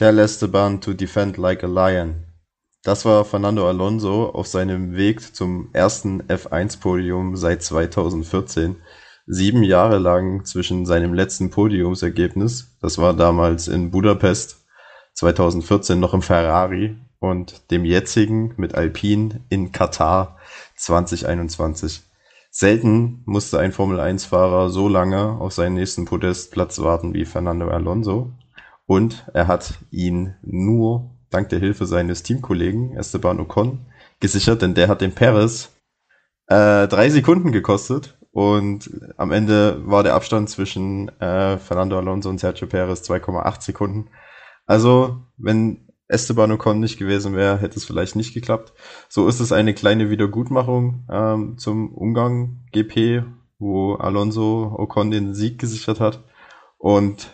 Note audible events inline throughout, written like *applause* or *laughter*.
Tell Esteban to defend like a lion. Das war Fernando Alonso auf seinem Weg zum ersten F1-Podium seit 2014. Sieben Jahre lang zwischen seinem letzten Podiumsergebnis, das war damals in Budapest, 2014 noch im Ferrari und dem jetzigen mit Alpine in Katar 2021. Selten musste ein Formel-1-Fahrer so lange auf seinen nächsten Podestplatz warten wie Fernando Alonso. Und er hat ihn nur dank der Hilfe seines Teamkollegen Esteban Ocon gesichert, denn der hat den Perez äh, drei Sekunden gekostet. Und am Ende war der Abstand zwischen äh, Fernando Alonso und Sergio Perez 2,8 Sekunden. Also, wenn Esteban Ocon nicht gewesen wäre, hätte es vielleicht nicht geklappt. So ist es eine kleine Wiedergutmachung ähm, zum Umgang GP, wo Alonso Ocon den Sieg gesichert hat. Und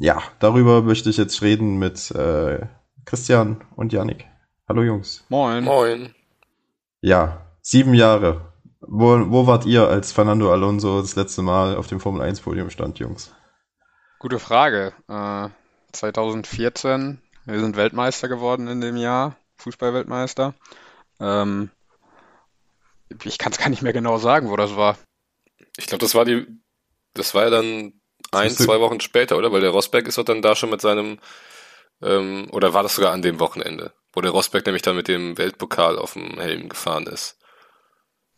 ja, darüber möchte ich jetzt reden mit äh, Christian und Yannick. Hallo Jungs. Moin. Moin. Ja, sieben Jahre. Wo, wo wart ihr, als Fernando Alonso das letzte Mal auf dem Formel 1 Podium stand, Jungs? Gute Frage. Äh, 2014 wir sind Weltmeister geworden in dem Jahr, Fußballweltmeister. Ähm, ich kann es gar nicht mehr genau sagen, wo das war. Ich glaube, das war die, das war ja dann ein, zwei Wochen später, oder? Weil der Rosberg ist doch dann da schon mit seinem, ähm, oder war das sogar an dem Wochenende, wo der Rosberg nämlich dann mit dem Weltpokal auf dem Helm gefahren ist.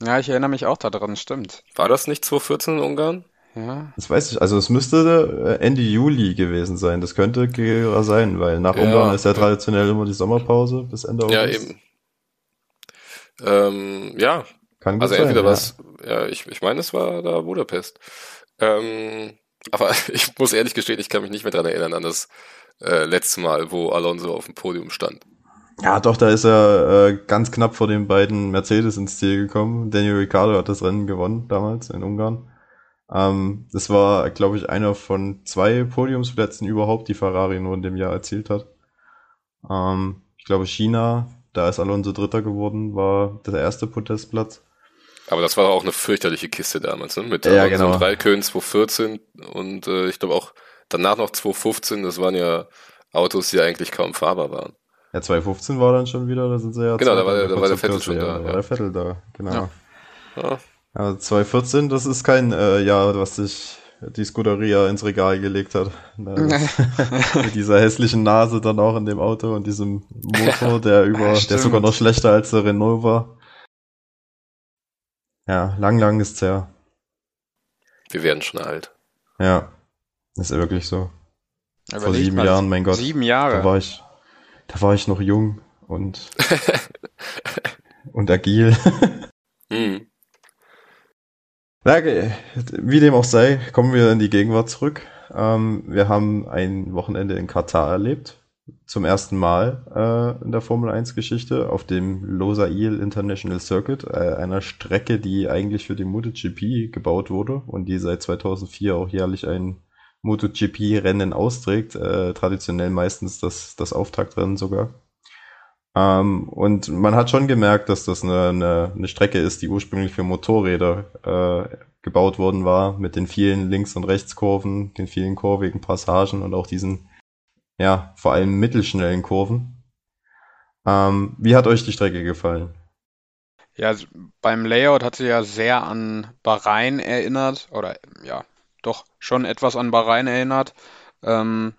Ja, ich erinnere mich auch daran, stimmt. War das nicht 2014 in Ungarn? Ja. Das weiß ich, also es müsste äh, Ende Juli gewesen sein. Das könnte sein, weil nach ja, Ungarn ist ja traditionell immer die Sommerpause bis Ende August. Ja, eben. Ähm, ja. Kann gut also sein, entweder ja. was, ja, ich, ich meine, es war da Budapest. Ähm, aber *laughs* ich muss ehrlich gestehen, ich kann mich nicht mehr dran erinnern an das äh, letzte Mal, wo Alonso auf dem Podium stand. Ja, doch, da ist er äh, ganz knapp vor den beiden Mercedes ins Ziel gekommen. Daniel Ricciardo hat das Rennen gewonnen damals in Ungarn. Ähm, das war, glaube ich, einer von zwei Podiumsplätzen überhaupt, die Ferrari nur in dem Jahr erzielt hat. Ähm, ich glaube, China, da ist Alonso Dritter geworden, war der erste Podestplatz. Aber das war auch eine fürchterliche Kiste damals, ne? Mit ja, genau. Raikön 2014 und äh, ich glaube auch danach noch 2015, das waren ja Autos, die eigentlich kaum fahrbar waren. Ja, 2015 war dann schon wieder, da sind sie ja. Genau, da war, der, da war der Vettel schon da. Da ja. war der Vettel da, genau. Ja. ja. Ja, 2014, das ist kein äh, Jahr, was sich die Scuderia ins Regal gelegt hat. *laughs* *laughs* mit dieser hässlichen Nase dann auch in dem Auto und diesem Motor, der *laughs* über, ja, der sogar noch schlechter als der Renault war. Ja, lang, lang ist's her. Wir werden schon alt. Ja, ist ja wirklich so. Aber Vor sieben Jahren, mein Gott. Sieben Jahre. Da war ich, da war ich noch jung und, *laughs* und agil. hm. Wie dem auch sei, kommen wir in die Gegenwart zurück. Ähm, wir haben ein Wochenende in Katar erlebt. Zum ersten Mal äh, in der Formel 1 Geschichte auf dem Losail International Circuit, äh, einer Strecke, die eigentlich für die MotoGP gebaut wurde und die seit 2004 auch jährlich ein MotoGP-Rennen austrägt. Äh, traditionell meistens das, das Auftaktrennen sogar. Ähm, und man hat schon gemerkt, dass das eine, eine, eine Strecke ist, die ursprünglich für Motorräder äh, gebaut worden war, mit den vielen Links- und Rechtskurven, den vielen kurvigen Passagen und auch diesen, ja, vor allem mittelschnellen Kurven. Ähm, wie hat euch die Strecke gefallen? Ja, beim Layout hat sie ja sehr an Bahrain erinnert, oder ja, doch schon etwas an Bahrain erinnert. Ähm,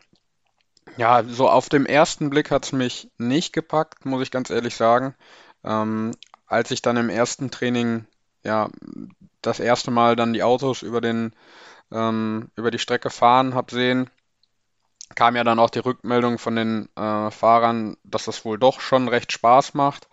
ja, so auf dem ersten Blick hat es mich nicht gepackt, muss ich ganz ehrlich sagen. Ähm, als ich dann im ersten Training ja das erste Mal dann die Autos über den ähm, über die Strecke fahren habe sehen, kam ja dann auch die Rückmeldung von den äh, Fahrern, dass das wohl doch schon recht Spaß macht.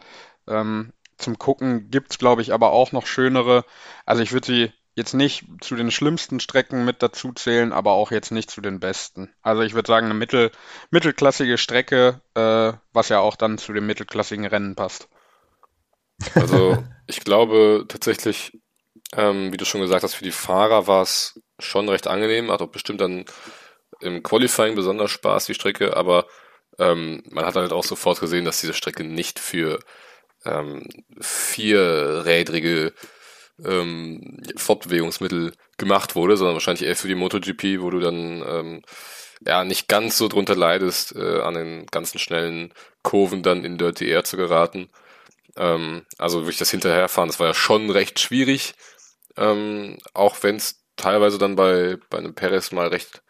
Ähm, zum Gucken gibt's glaube ich, aber auch noch schönere. Also ich würde sie jetzt nicht zu den schlimmsten Strecken mit dazu zählen, aber auch jetzt nicht zu den besten. Also ich würde sagen, eine mittel, mittelklassige Strecke, äh, was ja auch dann zu dem mittelklassigen Rennen passt. Also ich glaube tatsächlich, ähm, wie du schon gesagt hast, für die Fahrer war es schon recht angenehm, hat auch bestimmt dann im Qualifying besonders Spaß, die Strecke, aber ähm, man hat halt auch sofort gesehen, dass diese Strecke nicht für ähm, vierrädrige ähm, Fortbewegungsmittel gemacht wurde, sondern wahrscheinlich eher für die MotoGP, wo du dann ähm, ja nicht ganz so drunter leidest, äh, an den ganzen schnellen Kurven dann in Dirty Air zu geraten. Ähm, also wirklich das Hinterherfahren, das war ja schon recht schwierig, ähm, auch wenn es teilweise dann bei, bei einem Perez mal recht,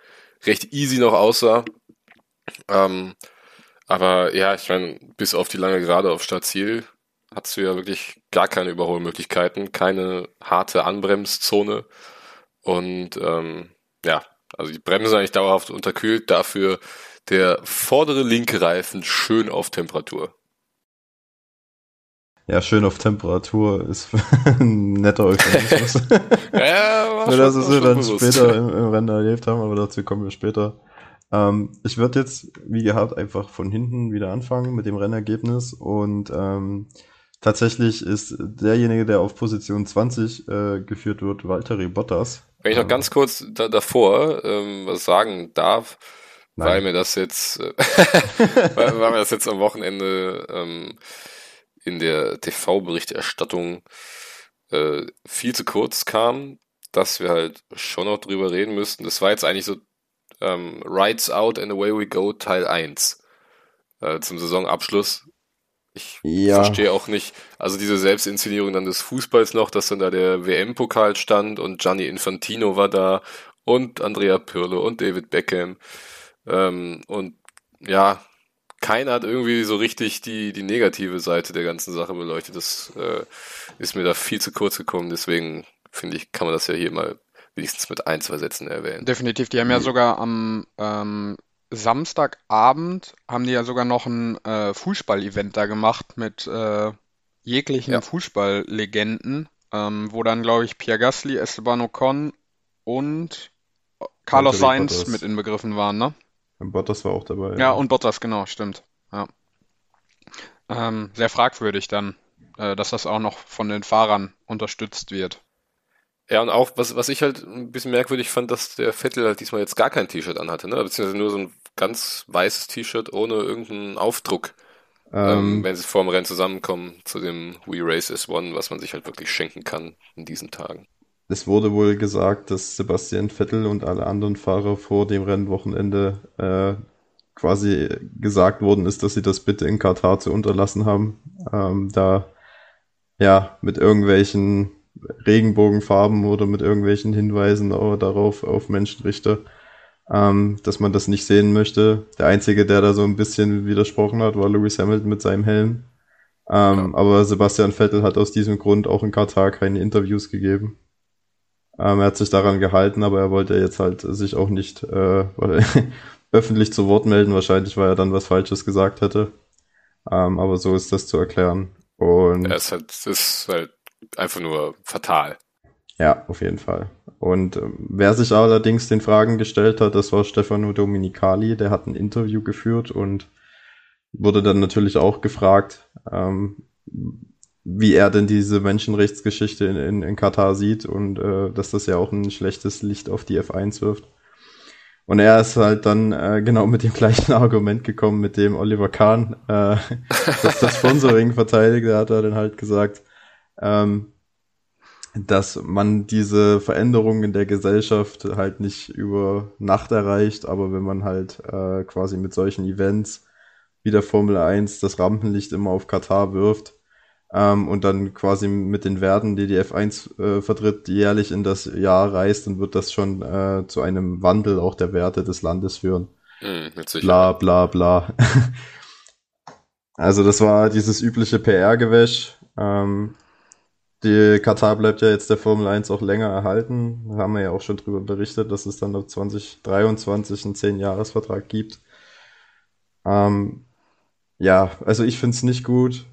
recht easy noch aussah. Ähm, aber ja, ich meine, bis auf die lange Gerade auf Startziel hast du ja wirklich gar keine Überholmöglichkeiten, keine harte Anbremszone und ähm, ja, also die Bremse eigentlich dauerhaft unterkühlt, dafür der vordere linke Reifen schön auf Temperatur. Ja, schön auf Temperatur ist *laughs* ein netter Euphemismus. *laughs* ja, Nur, dass wir dann bewusst. später im, im, Rennen erlebt haben, aber dazu kommen wir später. Ähm, ich würde jetzt, wie gehabt, einfach von hinten wieder anfangen mit dem Rennergebnis und ähm, tatsächlich ist derjenige, der auf Position 20 äh, geführt wird, Valtteri Bottas. Wenn ich noch ganz kurz da, davor ähm, was sagen darf, Nein. weil mir das jetzt, *laughs* weil, weil, mir das jetzt am Wochenende ähm, in der TV-Berichterstattung äh, viel zu kurz kam, dass wir halt schon noch drüber reden müssten. Das war jetzt eigentlich so ähm, Rides Out and Away We Go Teil 1 äh, zum Saisonabschluss. Ich ja. verstehe auch nicht, also diese Selbstinszenierung dann des Fußballs noch, dass dann da der WM-Pokal stand und Gianni Infantino war da und Andrea Pirlo und David Beckham. Ähm, und ja, keiner hat irgendwie so richtig die, die negative Seite der ganzen Sache beleuchtet. Das äh, ist mir da viel zu kurz gekommen. Deswegen finde ich, kann man das ja hier mal wenigstens mit ein, zwei Sätzen erwähnen. Definitiv. Die haben ja mhm. sogar am ähm, Samstagabend haben die ja sogar noch ein äh, Fußball-Event da gemacht mit äh, jeglichen ja. Fußballlegenden, ähm, wo dann, glaube ich, Pierre Gasly, Esteban Ocon und Carlos Sainz mit inbegriffen waren, ne? Und Bottas war auch dabei. Ja, ja. und Bottas, genau, stimmt. Ja. Ähm, sehr fragwürdig dann, äh, dass das auch noch von den Fahrern unterstützt wird. Ja, und auch, was, was ich halt ein bisschen merkwürdig fand, dass der Vettel halt diesmal jetzt gar kein T-Shirt anhatte, ne? Beziehungsweise nur so ein ganz weißes T-Shirt ohne irgendeinen Aufdruck. Ähm, ähm, wenn sie vor dem Rennen zusammenkommen zu dem We Race is One, was man sich halt wirklich schenken kann in diesen Tagen. Es wurde wohl gesagt, dass Sebastian Vettel und alle anderen Fahrer vor dem Rennwochenende äh, quasi gesagt worden ist, dass sie das bitte in Katar zu unterlassen haben, ähm, da ja mit irgendwelchen Regenbogenfarben oder mit irgendwelchen Hinweisen darauf auf Menschenrichter, ähm, dass man das nicht sehen möchte. Der Einzige, der da so ein bisschen widersprochen hat, war Lewis Hamilton mit seinem Helm. Ähm, ja. Aber Sebastian Vettel hat aus diesem Grund auch in Katar keine Interviews gegeben. Ähm, er hat sich daran gehalten, aber er wollte jetzt halt sich auch nicht äh, *laughs* öffentlich zu Wort melden, wahrscheinlich, weil er dann was Falsches gesagt hätte. Ähm, aber so ist das zu erklären. Und ja, es, halt, es ist halt einfach nur fatal. Ja, auf jeden Fall. Und äh, wer sich allerdings den Fragen gestellt hat, das war Stefano Dominicali, der hat ein Interview geführt und wurde dann natürlich auch gefragt, ähm, wie er denn diese Menschenrechtsgeschichte in, in, in Katar sieht und äh, dass das ja auch ein schlechtes Licht auf die F1 wirft. Und er ist halt dann äh, genau mit dem *laughs* gleichen Argument gekommen, mit dem Oliver Kahn äh, *laughs* das, das Sponsoring verteidigt. Er hat er dann halt gesagt, ähm, dass man diese Veränderungen in der Gesellschaft halt nicht über Nacht erreicht, aber wenn man halt äh, quasi mit solchen Events wie der Formel 1 das Rampenlicht immer auf Katar wirft ähm, und dann quasi mit den Werten, die die F1 äh, vertritt, jährlich in das Jahr reist, dann wird das schon äh, zu einem Wandel auch der Werte des Landes führen. Mhm, bla bla bla. *laughs* also das war dieses übliche PR-Gewäsch. Ähm, die Katar bleibt ja jetzt der Formel 1 auch länger erhalten. Da haben wir ja auch schon drüber berichtet, dass es dann ab 2023 einen 10-Jahres-Vertrag gibt. Ähm, ja, also ich finde es nicht gut.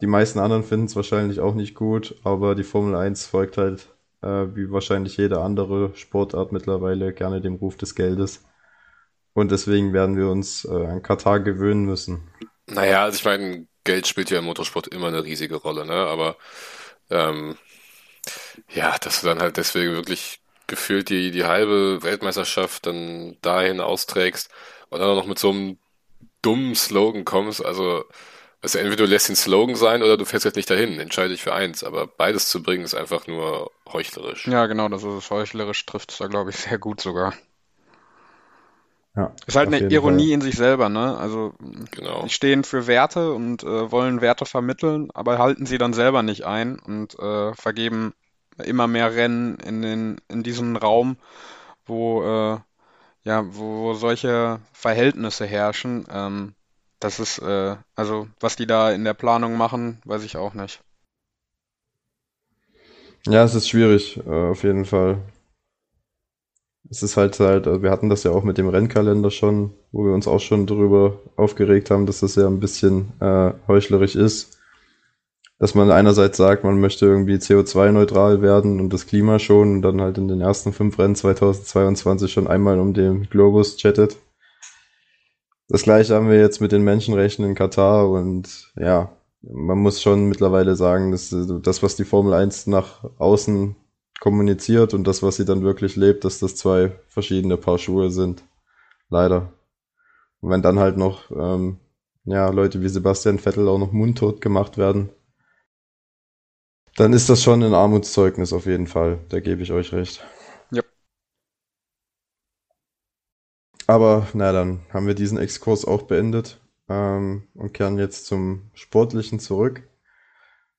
Die meisten anderen finden es wahrscheinlich auch nicht gut, aber die Formel 1 folgt halt, äh, wie wahrscheinlich jede andere Sportart mittlerweile, gerne dem Ruf des Geldes. Und deswegen werden wir uns äh, an Katar gewöhnen müssen. Naja, also ich meine, Geld spielt ja im Motorsport immer eine riesige Rolle, ne? Aber ähm, ja, dass du dann halt deswegen wirklich gefühlt die, die halbe Weltmeisterschaft dann dahin austrägst und dann auch noch mit so einem dummen Slogan kommst, also also entweder du lässt den Slogan sein oder du fährst halt nicht dahin, entscheide dich für eins, aber beides zu bringen ist einfach nur heuchlerisch. Ja, genau, das ist heuchlerisch, trifft es da glaube ich sehr gut sogar. Ja, ist halt eine Ironie Fall. in sich selber, ne? Also genau. die stehen für Werte und äh, wollen Werte vermitteln, aber halten sie dann selber nicht ein und äh, vergeben immer mehr Rennen in den in diesen Raum, wo äh, ja, wo, wo solche Verhältnisse herrschen. Ähm, das ist äh, also was die da in der Planung machen, weiß ich auch nicht. Ja, es ist schwierig, äh, auf jeden Fall. Es ist halt halt, also wir hatten das ja auch mit dem Rennkalender schon, wo wir uns auch schon darüber aufgeregt haben, dass das ja ein bisschen äh, heuchlerisch ist. Dass man einerseits sagt, man möchte irgendwie CO2-neutral werden und das Klima schon und dann halt in den ersten fünf Rennen 2022 schon einmal um den Globus chattet. Das gleiche haben wir jetzt mit den Menschenrechten in Katar und ja, man muss schon mittlerweile sagen, dass das, was die Formel 1 nach außen kommuniziert und das, was sie dann wirklich lebt, dass das zwei verschiedene Paar Schuhe sind. Leider. Und wenn dann halt noch ähm, ja, Leute wie Sebastian Vettel auch noch mundtot gemacht werden, dann ist das schon ein Armutszeugnis auf jeden Fall. Da gebe ich euch recht. Aber na dann haben wir diesen Exkurs auch beendet ähm, und kehren jetzt zum Sportlichen zurück.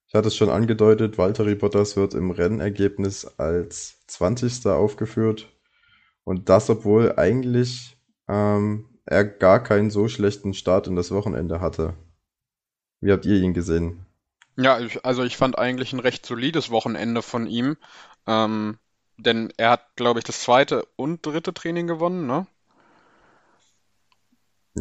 Ich hatte es schon angedeutet, Valtteri Bottas wird im Rennergebnis als 20. aufgeführt. Und das, obwohl eigentlich ähm, er gar keinen so schlechten Start in das Wochenende hatte. Wie habt ihr ihn gesehen? Ja, ich, also ich fand eigentlich ein recht solides Wochenende von ihm. Ähm, denn er hat, glaube ich, das zweite und dritte Training gewonnen, ne?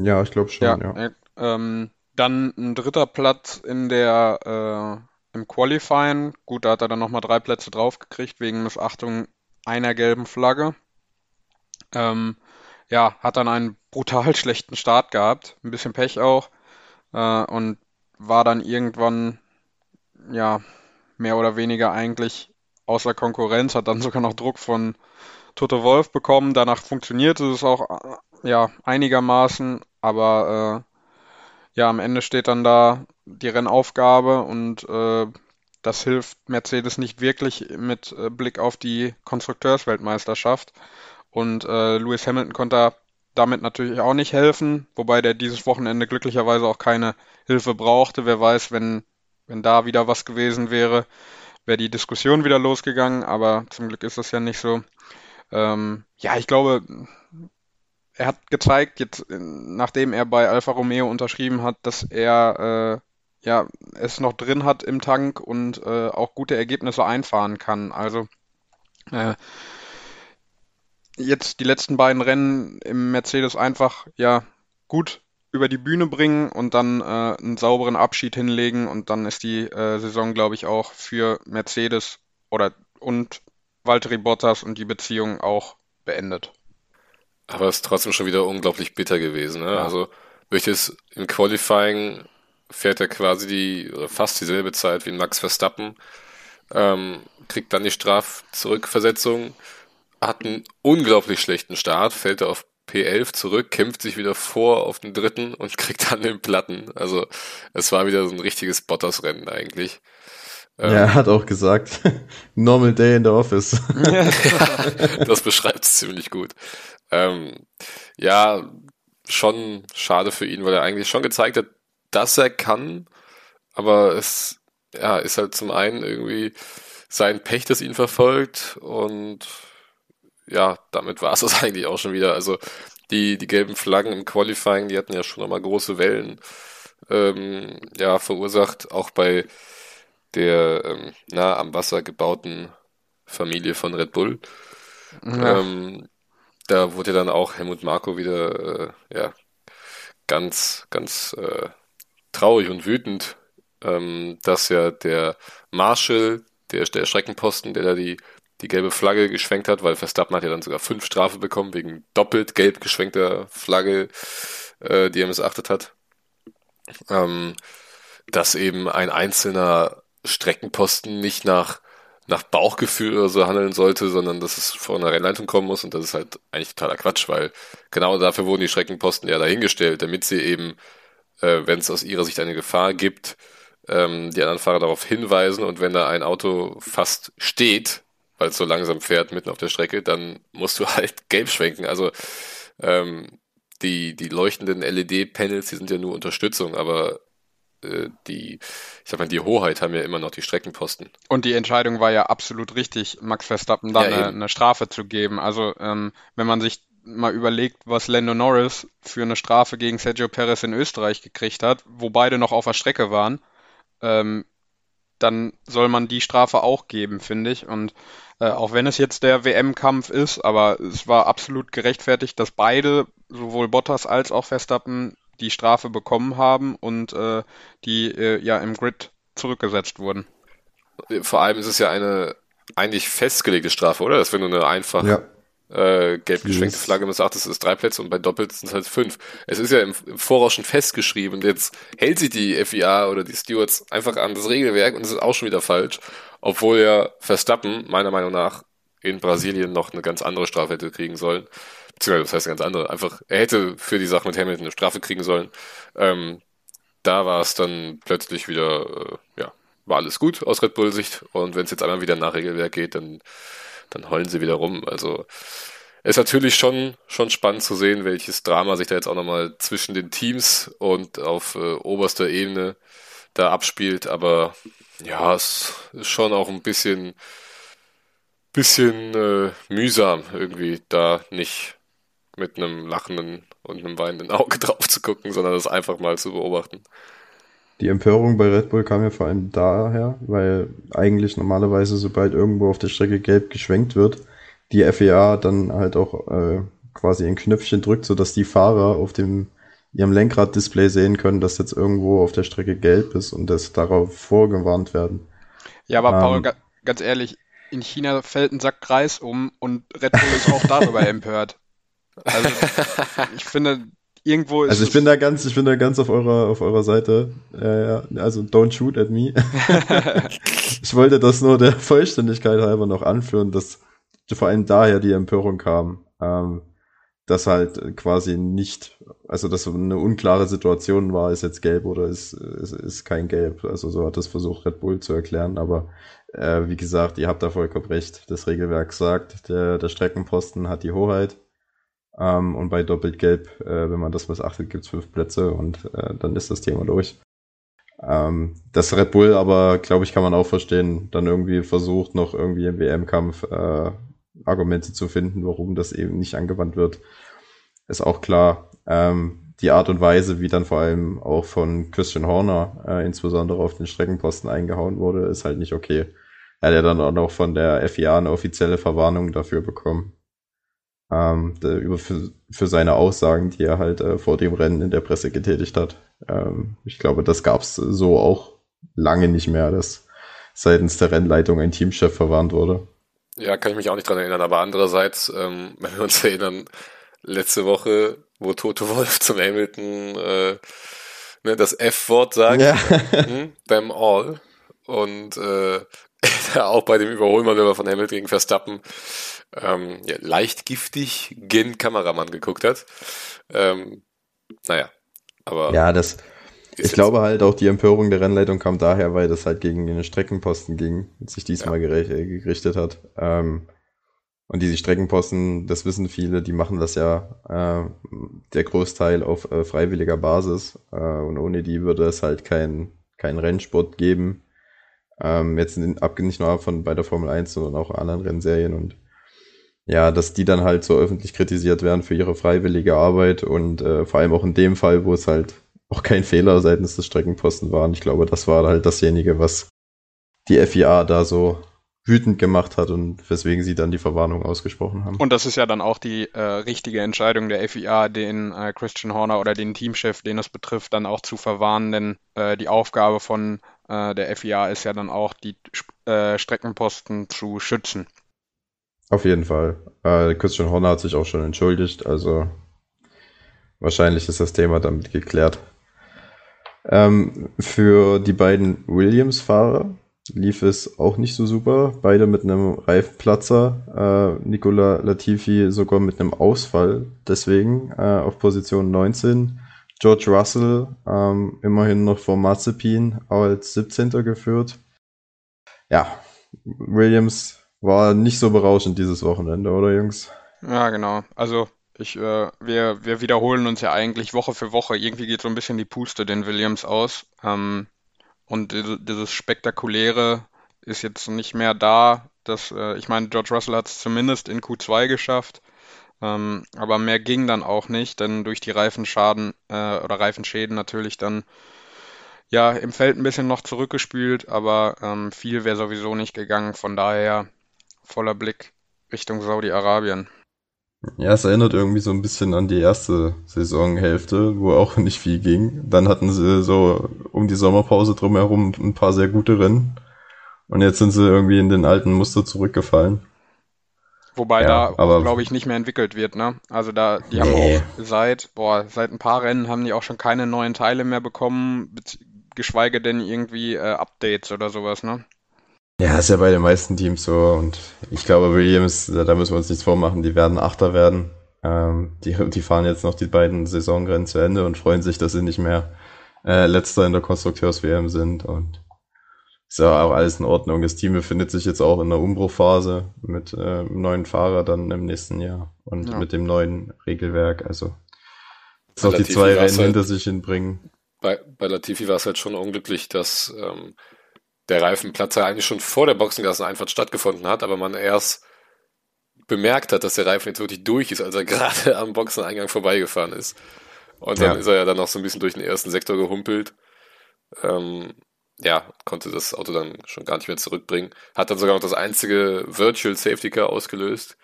Ja, ich glaube schon, ja. ja. Ähm, dann ein dritter Platz in der äh, im Qualifying, gut, da hat er dann nochmal drei Plätze draufgekriegt wegen Missachtung einer gelben Flagge. Ähm, ja, hat dann einen brutal *laughs* schlechten Start gehabt, ein bisschen Pech auch äh, und war dann irgendwann ja mehr oder weniger eigentlich außer Konkurrenz, hat dann sogar noch Druck von Toto Wolf bekommen. Danach funktionierte es auch äh, ja einigermaßen, aber äh, ja, am Ende steht dann da die Rennaufgabe und äh, das hilft Mercedes nicht wirklich mit äh, Blick auf die Konstrukteursweltmeisterschaft. Und äh, Lewis Hamilton konnte damit natürlich auch nicht helfen, wobei der dieses Wochenende glücklicherweise auch keine Hilfe brauchte. Wer weiß, wenn, wenn da wieder was gewesen wäre, wäre die Diskussion wieder losgegangen, aber zum Glück ist das ja nicht so. Ähm, ja, ich glaube, er hat gezeigt, jetzt, nachdem er bei Alfa Romeo unterschrieben hat, dass er äh, ja, es noch drin hat im Tank und äh, auch gute Ergebnisse einfahren kann. Also äh, jetzt die letzten beiden Rennen im Mercedes einfach ja gut über die Bühne bringen und dann äh, einen sauberen Abschied hinlegen und dann ist die äh, Saison, glaube ich, auch für Mercedes oder und Valtteri Bottas und die Beziehung auch beendet. Aber es ist trotzdem schon wieder unglaublich bitter gewesen. Ne? Ja. Also welches im Qualifying fährt er quasi die oder fast dieselbe Zeit wie Max Verstappen, ähm, kriegt dann die Strafzurückversetzung, hat einen unglaublich schlechten Start, fällt er auf P11 zurück, kämpft sich wieder vor auf den dritten und *laughs* kriegt dann den Platten. Also es war wieder so ein richtiges Bottas-Rennen eigentlich. Ja, er hat auch gesagt, *laughs* normal day in the office. *laughs* das beschreibt es ziemlich gut. Ähm, ja, schon schade für ihn, weil er eigentlich schon gezeigt hat, dass er kann, aber es ja, ist halt zum einen irgendwie sein Pech, das ihn verfolgt und ja, damit war es das *laughs* eigentlich auch schon wieder. Also die, die gelben Flaggen im Qualifying, die hatten ja schon nochmal große Wellen ähm, ja, verursacht, auch bei der ähm, nah am Wasser gebauten Familie von Red Bull. Ja. Ähm, da wurde dann auch Helmut Marko wieder äh, ja, ganz, ganz äh, traurig und wütend, ähm, dass ja der Marshall, der, der Schreckenposten, der da die, die gelbe Flagge geschwenkt hat, weil Verstappen hat ja dann sogar fünf Strafe bekommen wegen doppelt gelb geschwenkter Flagge, äh, die er missachtet hat, ähm, dass eben ein einzelner Streckenposten nicht nach nach Bauchgefühl oder so handeln sollte, sondern dass es vor einer Rennleitung kommen muss und das ist halt eigentlich totaler Quatsch, weil genau dafür wurden die Schreckenposten ja dahingestellt, damit sie eben, äh, wenn es aus ihrer Sicht eine Gefahr gibt, ähm, die anderen Fahrer darauf hinweisen und wenn da ein Auto fast steht, weil es so langsam fährt mitten auf der Strecke, dann musst du *laughs* halt gelb schwenken. Also ähm, die, die leuchtenden LED-Panels, die sind ja nur Unterstützung, aber die, ich sag mal, die Hoheit haben ja immer noch die Streckenposten. Und die Entscheidung war ja absolut richtig, Max Verstappen dann ja, eine, eine, Strafe zu geben. Also ähm, wenn man sich mal überlegt, was Lando Norris für eine Strafe gegen Sergio Perez in Österreich gekriegt hat, wo beide noch auf der Strecke waren, ähm, dann soll man die Strafe auch geben, finde ich. Und äh, auch wenn es jetzt der WM-Kampf ist, aber es war absolut gerechtfertigt, dass beide, sowohl Bottas als auch Verstappen, die Strafe bekommen haben und äh, die äh, ja im Grid zurückgesetzt wurden. Vor allem ist es ja eine eigentlich festgelegte Strafe, oder? Das wenn du eine einfach ja äh, gelb geschwenkte Flagge, man sagt, es ist drei Plätze und bei Doppelt sind es halt fünf. Es ist ja im, im Voraus schon festgeschrieben. Jetzt hält sich die FIA oder die Stewards einfach an das Regelwerk und es ist auch schon wieder falsch. Obwohl ja Verstappen, meiner Meinung nach, in Brasilien noch eine ganz andere Strafe hätte kriegen sollen. Beziehungsweise, das heißt ganz andere. Einfach, er hätte für die Sache mit Hamilton eine Strafe kriegen sollen. Ähm, da war es dann plötzlich wieder, äh, ja, war alles gut aus Red Bull-Sicht. Und wenn es jetzt einmal wieder nach Regelwerk geht, dann dann heulen sie wieder rum. Also ist natürlich schon, schon spannend zu sehen, welches Drama sich da jetzt auch nochmal zwischen den Teams und auf äh, oberster Ebene da abspielt. Aber ja, es ist schon auch ein bisschen, bisschen äh, mühsam, irgendwie da nicht mit einem lachenden und einem weinenden Auge *laughs* drauf zu gucken, sondern das einfach mal zu beobachten. Die Empörung bei Red Bull kam ja vor allem daher, weil eigentlich normalerweise, sobald irgendwo auf der Strecke gelb geschwenkt wird, die FEA dann halt auch äh, quasi ein Knöpfchen drückt, sodass die Fahrer auf dem ihrem Lenkrad-Display sehen können, dass jetzt irgendwo auf der Strecke gelb ist und dass darauf vorgewarnt werden. Ja, aber Paul, ähm, ganz ehrlich, in China fällt ein Sack Kreis um und Red Bull ist auch darüber *laughs* empört. Also *laughs* ich finde, irgendwo ist. Also ich bin da ganz, ich bin da ganz auf eurer, auf eurer Seite. Äh, also don't shoot at me. *laughs* ich wollte das nur der Vollständigkeit halber noch anführen, dass vor allem daher die Empörung kam. Ähm, dass halt quasi nicht, also dass eine unklare Situation war, ist jetzt gelb oder ist, ist, ist kein gelb. Also so hat das versucht Red Bull zu erklären, aber äh, wie gesagt, ihr habt da vollkommen recht. Das Regelwerk sagt, der, der Streckenposten hat die Hoheit ähm, und bei doppelt gelb, äh, wenn man das missachtet, gibt es fünf Plätze und äh, dann ist das Thema durch. Ähm, das Red Bull aber, glaube ich, kann man auch verstehen, dann irgendwie versucht, noch irgendwie im WM-Kampf äh, Argumente zu finden, warum das eben nicht angewandt wird. Ist auch klar. Ähm, die Art und Weise, wie dann vor allem auch von Christian Horner äh, insbesondere auf den Streckenposten eingehauen wurde, ist halt nicht okay. Er hat ja dann auch noch von der FIA eine offizielle Verwarnung dafür bekommen ähm, über für, für seine Aussagen, die er halt äh, vor dem Rennen in der Presse getätigt hat. Ähm, ich glaube, das gab es so auch lange nicht mehr, dass seitens der Rennleitung ein Teamchef verwarnt wurde. Ja, kann ich mich auch nicht dran erinnern, aber andererseits, ähm, *laughs* wenn wir uns erinnern, letzte Woche, wo Toto Wolf zum Hamilton äh, ne, das F-Wort sagt, ja. *laughs* hm, them all. Und äh, *laughs* auch bei dem Überholmanöver von Hamilton gegen Verstappen ähm, ja, leicht giftig gen Kameramann geguckt hat. Ähm, naja, aber. Ja, das. Ich glaube halt auch die Empörung der Rennleitung kam daher, weil das halt gegen den Streckenposten ging sich diesmal ja. Äh, gerichtet hat. Ähm, und diese Streckenposten, das wissen viele, die machen das ja äh, der Großteil auf äh, freiwilliger Basis. Äh, und ohne die würde es halt kein, kein Rennsport geben. Ähm, jetzt in, ab, nicht nur von bei der Formel 1, sondern auch anderen Rennserien. Und ja, dass die dann halt so öffentlich kritisiert werden für ihre freiwillige Arbeit und äh, vor allem auch in dem Fall, wo es halt auch kein Fehler seitens des Streckenposten war. Und ich glaube, das war halt dasjenige, was die FIA da so wütend gemacht hat und weswegen sie dann die Verwarnung ausgesprochen haben. Und das ist ja dann auch die äh, richtige Entscheidung der FIA, den äh, Christian Horner oder den Teamchef, den es betrifft, dann auch zu verwarnen, denn äh, die Aufgabe von äh, der FIA ist ja dann auch, die äh, Streckenposten zu schützen. Auf jeden Fall. Äh, Christian Horner hat sich auch schon entschuldigt, also wahrscheinlich ist das Thema damit geklärt. Ähm, für die beiden Williams-Fahrer lief es auch nicht so super. Beide mit einem Reifenplatzer. Äh, Nicola Latifi sogar mit einem Ausfall. Deswegen äh, auf Position 19. George Russell ähm, immerhin noch vor Mazepin als 17. geführt. Ja, Williams war nicht so berauschend dieses Wochenende, oder Jungs? Ja, genau. Also Ich, äh, wir, wir wiederholen uns ja eigentlich Woche für Woche. Irgendwie geht so ein bisschen die Puste den Williams aus. Ähm, und diese, dieses Spektakuläre ist jetzt nicht mehr da. Das, äh, ich meine, George Russell hat es zumindest in Q2 geschafft. Ähm, aber mehr ging dann auch nicht, denn durch die Reifenschaden äh, oder Reifenschäden natürlich dann ja im Feld ein bisschen noch zurückgespült, aber ähm, viel wäre sowieso nicht gegangen. Von daher voller Blick Richtung Saudi-Arabien. Ja, es erinnert irgendwie so ein bisschen an die erste Saisonhälfte, wo auch *laughs* nicht viel ging. Dann hatten sie so um die Sommerpause drumherum ein paar sehr gute Rennen. Und jetzt sind sie irgendwie in den alten Muster zurückgefallen. Wobei ja, da, glaube ich, nicht mehr entwickelt wird, ne? Also da, die haben nee. auch seit, boah, seit ein paar Rennen haben die auch schon keine neuen Teile mehr bekommen, geschweige denn irgendwie äh, Updates oder sowas, ne? Ja, ist ja bei den meisten Teams so und ich glaube, Williams, da müssen wir uns nichts vormachen, die werden Achter werden. Ähm, die, die fahren jetzt noch die beiden Saisonrennen zu Ende und freuen sich, dass sie nicht mehr äh, Letzter in der Konstrukteurs-WM sind und ist ja auch alles in Ordnung. Das Team befindet sich jetzt auch in der Umbruchphase mit äh, neuen Fahrer dann im nächsten Jahr und ja. mit dem neuen Regelwerk. Also jetzt noch die zwei Rennen halt, hinter sich hinbringen. Bei, bei Latifi war es halt schon unglücklich, dass ähm, der Reifenplatzer eigentlich schon vor der Boxengasseneinfahrt stattgefunden hat, aber man erst bemerkt hat, dass der Reifen jetzt wirklich durch ist, als er *laughs* gerade am Boxeneingang vorbeigefahren ist. Und dann ja. ist er ja dann noch so ein bisschen durch den ersten Sektor gehumpelt. Ähm, ja, konnte das Auto dann schon gar nicht mehr zurückbringen. Hat dann sogar noch das einzige Virtual Safety Car ausgelöst,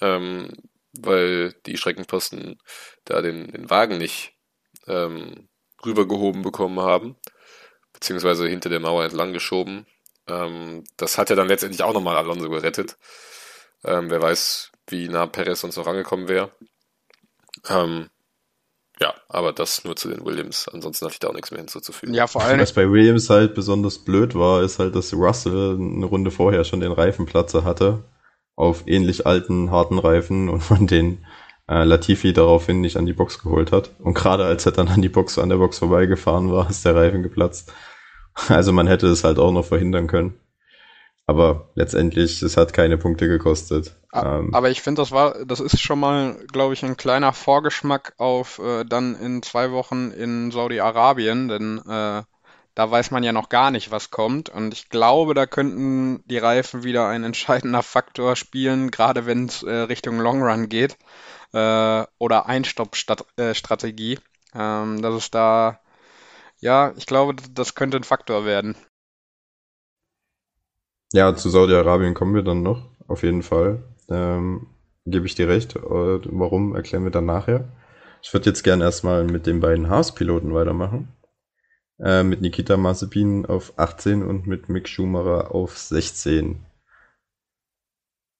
ähm, weil die Schreckenposten da den, den Wagen nicht ähm, rübergehoben bekommen haben beziehungsweise hinter der Mauer entlang geschoben. Ähm, das hat ja dann letztendlich auch nochmal Alonso gerettet. Ähm, wer weiß, wie nah Perez sonst noch angekommen wäre. Ähm, ja, aber das nur zu den Williams. Ansonsten hatte ich da auch nichts mehr hinzuzufügen. Ja, vor allem. Was bei Williams halt besonders blöd war, ist halt, dass Russell eine Runde vorher schon den Reifenplatzer hatte. Auf ähnlich alten, harten Reifen und von denen äh, Latifi daraufhin nicht an die Box geholt hat. Und gerade als er dann an die Box, an der Box vorbeigefahren war, ist der Reifen geplatzt. Also man hätte es halt auch noch verhindern können. Aber letztendlich, es hat keine Punkte gekostet. Ähm, aber ich finde, das war, das ist schon mal, glaube ich, ein kleiner Vorgeschmack auf äh, dann in zwei Wochen in Saudi-Arabien, denn äh, da weiß man ja noch gar nicht, was kommt. Und ich glaube, da könnten die Reifen wieder ein *laughs* entscheidender Faktor spielen, gerade wenn es äh, Richtung Long Run geht äh, oder Einstoppstrategie. Ähm, dass es da, ja, ich glaube, das könnte ein Faktor werden. Ja, zu Saudi-Arabien kommen wir dann noch, auf jeden Fall. Ähm, Gebe ich dir recht. Äh, warum, erklären wir dann nachher. Ich würde jetzt gerne erstmal mit den beiden Haas-Piloten weitermachen. Äh, mit Nikita Mazepin auf 18 und mit Mick Schumacher auf 16.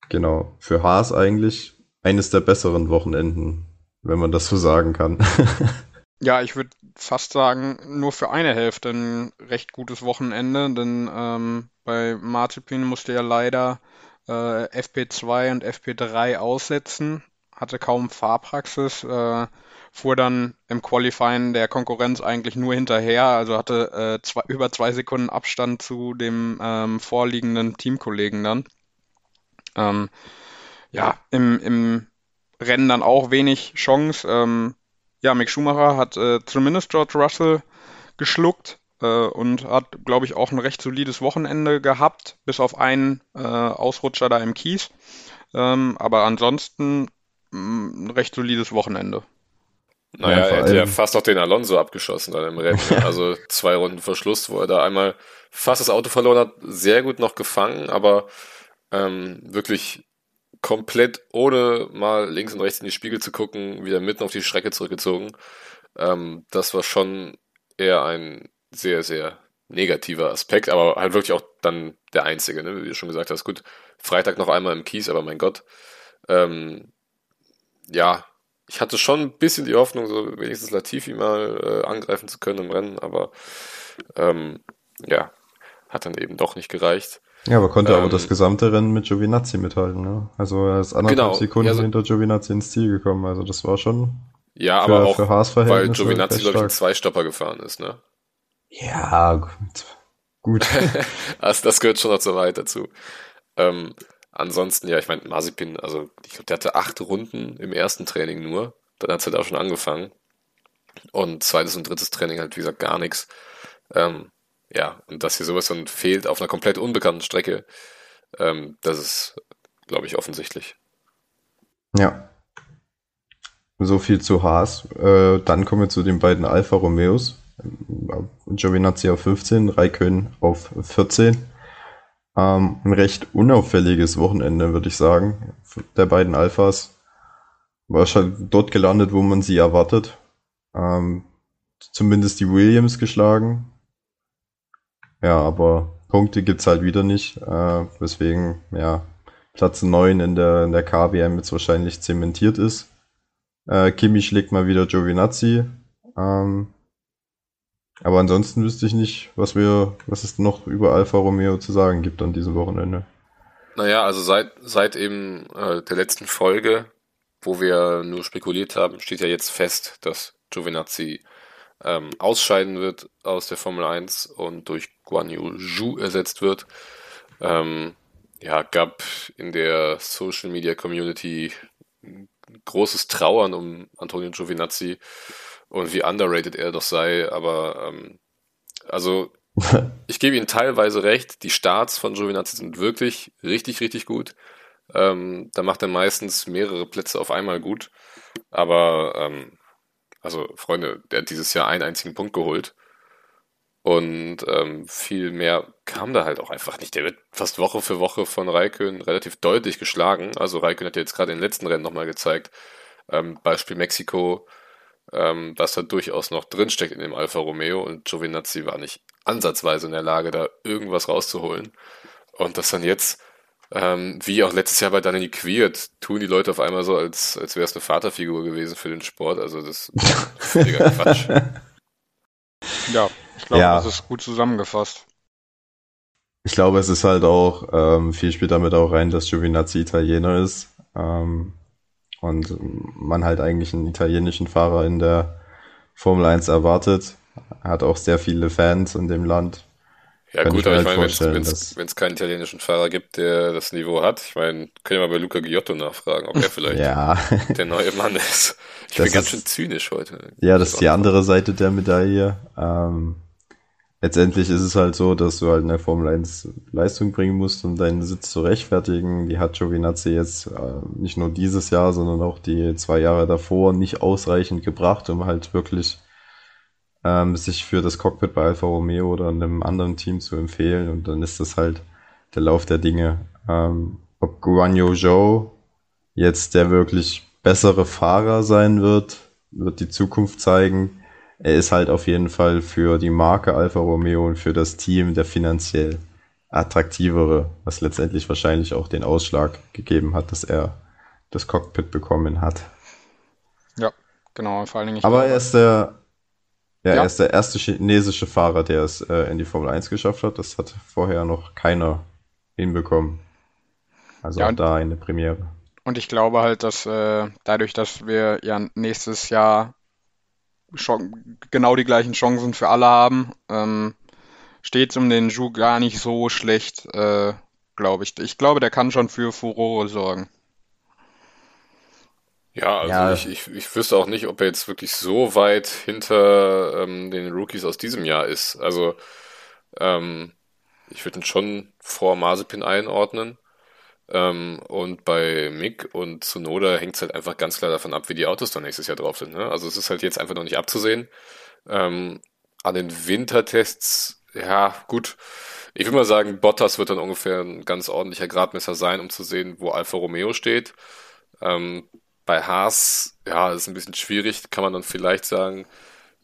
Genau. Für Haas eigentlich eines der besseren Wochenenden, wenn man das so sagen kann. *laughs* ja, ich würde fast sagen, nur für eine Hälfte ein recht gutes Wochenende, denn ähm, bei Martipin musste er leider äh, FP2 und FP3 aussetzen, hatte kaum Fahrpraxis, äh, fuhr dann im Qualifying der Konkurrenz eigentlich nur hinterher, also hatte äh, zwei, *laughs* über zwei Sekunden Abstand zu dem ähm, vorliegenden Teamkollegen dann. Ähm, ja, im, im Rennen dann auch wenig Chance. Ähm, ja, Mick Schumacher hat äh, zumindest George Russell geschluckt und hat, glaube ich, auch ein recht solides Wochenende gehabt, bis auf einen äh, Ausrutscher da im Kies. Ähm, aber ansonsten mh, mm, ein recht solides Wochenende. Naja, er hätte ja fast noch den Alonso abgeschossen dann im Rennen. also zwei Runden Verschluss, wo er da einmal fast das Auto verloren hat, sehr gut noch gefangen, aber ähm, wirklich komplett ohne mal links und rechts in die Spiegel zu gucken, wieder mitten auf die Strecke zurückgezogen. Ähm, das war schon eher ein sehr, sehr negativer Aspekt, aber halt wirklich auch dann der einzige, ne? wie du schon gesagt hast. Gut, Freitag noch einmal im Kies, aber mein Gott. Ähm, ja, ich hatte schon ein bisschen die Hoffnung, so wenigstens Latifi mal äh, angreifen zu können im Rennen, aber ähm, ja, hat dann eben doch nicht gereicht. Ja, aber konnte ähm, aber das gesamte Rennen mit Giovinazzi mithalten, ne? Also er ist anderthalb genau, Sekunden ja, so hinter Giovinazzi ins Ziel gekommen. Also das war schon. Ja, für, aber auch, weil Giovinazzi, glaube ich, ein Zweistopper gefahren ist, ne? Ja, gut. gut. *laughs* also das gehört schon noch so weit dazu. Ähm, ansonsten, ja, ich meine, Mazepin, also ich glaube, der hatte acht Runden im ersten Training nur. Dann hat es halt auch schon angefangen. Und zweites und drittes Training halt, wie gesagt, gar nichts. Ähm, ja, und dass hier sowas dann fehlt auf einer komplett unbekannten Strecke, ähm, das ist, glaube ich, offensichtlich. Ja. So viel zu Haas. Äh, dann kommen wir zu den beiden Alfa Romeos. Giovinazzi auf 15, Raikön auf 14. Ähm, ein recht unauffälliges Wochenende, würde ich sagen, der beiden Alphas. War schon dort gelandet, wo man sie erwartet. Ähm, zumindest die Williams geschlagen. Ja, aber Punkte gibt's halt wieder nicht. Äh, weswegen, ja, Platz 9 in der, in der KWM jetzt wahrscheinlich zementiert ist. Äh, Kimi schlägt mal wieder Giovinazzi. Ähm, aber ansonsten wüsste ich nicht, was wir, was es noch über Alfa Romeo zu sagen gibt an diesem Wochenende. Naja, also seit, seit eben äh, der letzten Folge, wo wir nur spekuliert haben, steht ja jetzt fest, dass Giovinazzi ähm, ausscheiden wird aus der Formel 1 und durch Guan Yu Zhu ersetzt wird. Ähm, ja, gab in der Social Media Community großes Trauern um Antonio Giovinazzi und wie underrated er doch sei, aber ähm, also *laughs* ich gebe Ihnen teilweise recht, die Starts von Giovinazzi sind wirklich richtig, richtig gut. Ähm, da macht er meistens mehrere Plätze auf einmal gut. Aber, ähm, also Freunde, der hat dieses Jahr einen einzigen Punkt geholt. Und ähm, viel mehr kam da halt auch einfach nicht. Der wird fast Woche für Woche von Raikön relativ deutlich geschlagen. Also Raikön hat ja jetzt gerade in den letzten Rennen nochmal gezeigt. Ähm, Beispiel Mexiko, ähm, dass da durchaus noch drinsteckt in dem Alfa Romeo und Giovinazzi war nicht ansatzweise in der Lage, da irgendwas rauszuholen. Und das dann jetzt, ähm, wie auch letztes Jahr bei Daniel Quiert, tun die Leute auf einmal so, als, als wäre es eine Vaterfigur gewesen für den Sport. Also das ist völliger *laughs* Quatsch. Ja, ich glaube, ja. das ist gut zusammengefasst. Ich glaube, es ist halt auch, ähm, viel spielt damit auch rein, dass Giovinazzi Italiener ist. Ähm, und man halt eigentlich einen italienischen Fahrer in der Formel 1 erwartet. Er hat auch sehr viele Fans in dem Land. Ja Kann gut, aber ich halt meine, wenn es keinen italienischen Fahrer gibt, der das Niveau hat, ich meine, können wir mal bei Luca Giotto nachfragen, ob er *laughs* vielleicht ja. der neue Mann ist. Ich das bin ganz schön zynisch heute. Ja, das ist die andere Seite der Medaille. Ähm, letztendlich ist es halt so, dass du halt in der Formel 1 Leistung bringen musst, um deinen Sitz zu rechtfertigen. Die hat Giovinazzi jetzt äh, nicht nur dieses Jahr, sondern auch die zwei Jahre davor nicht ausreichend gebracht, um halt wirklich ähm, sich für das Cockpit bei Alfa Romeo oder einem anderen Team zu empfehlen. Und dann ist das halt der Lauf der Dinge. Ähm, ob Guan Yu Zhou jetzt der wirklich bessere Fahrer sein wird, wird die Zukunft zeigen er ist halt auf jeden Fall für die Marke Alfa Romeo und für das Team der finanziell attraktivere, was letztendlich wahrscheinlich auch den Ausschlag gegeben hat, dass er das Cockpit bekommen hat. Ja, genau, vor allen Dingen. Aber glaube, er ist der, ja, ja, er ist der erste chinesische Fahrer, der es äh, in die Formel 1 geschafft hat. Das hat vorher noch keiner hinbekommen. Also ja, da eine Premiere. Und ich glaube halt, dass äh, dadurch, dass wir ja nächstes Jahr genau die gleichen Chancen für alle haben, ähm, steht es um den Ju gar nicht so schlecht, äh, glaube ich. Ich glaube, der kann schon für Furore sorgen. Ja, also ja. Ich, ich, ich wüsste auch nicht, ob er jetzt wirklich so weit hinter ähm, den Rookies aus diesem Jahr ist. Also ähm, ich würde ihn schon vor Mazepin einordnen. Ähm, und bei Mick und Tsunoda hängt es halt einfach ganz klar davon ab, wie die Autos dann nächstes Jahr drauf sind. Ne? Also es ist halt jetzt einfach noch nicht abzusehen. Ähm, an den Wintertests, ja, gut. Ich würde mal sagen, Bottas wird dann ungefähr ein ganz ordentlicher Gradmesser sein, um zu sehen, wo Alfa Romeo steht. Ähm, bei Haas, ja, ist ein bisschen schwierig, kann man dann vielleicht sagen,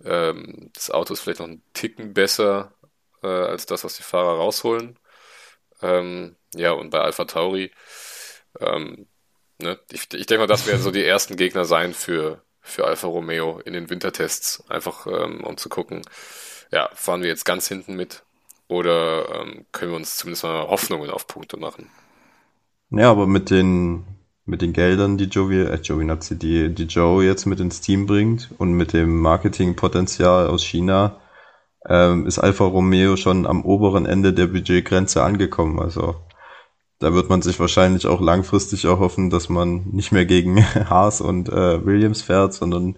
ähm, das Auto ist vielleicht noch ein Ticken besser äh, als das, was die Fahrer rausholen. Ähm, ja, und bei Alpha Tauri, ähm, ne, ich, ich denke mal, das werden so die ersten Gegner sein für, für Alfa Romeo in den Wintertests. Einfach ähm, um zu gucken, ja, fahren wir jetzt ganz hinten mit oder ähm, können wir uns zumindest mal Hoffnungen auf Punkte machen. Ja, aber mit den, mit den Geldern, die Joey, äh, Joey Nazi, die, die Joe jetzt mit ins Team bringt und mit dem Marketingpotenzial aus China, ähm, ist Alfa Romeo schon am oberen Ende der Budgetgrenze angekommen. Also da wird man sich wahrscheinlich auch langfristig erhoffen, dass man nicht mehr gegen *laughs* Haas und äh, Williams fährt, sondern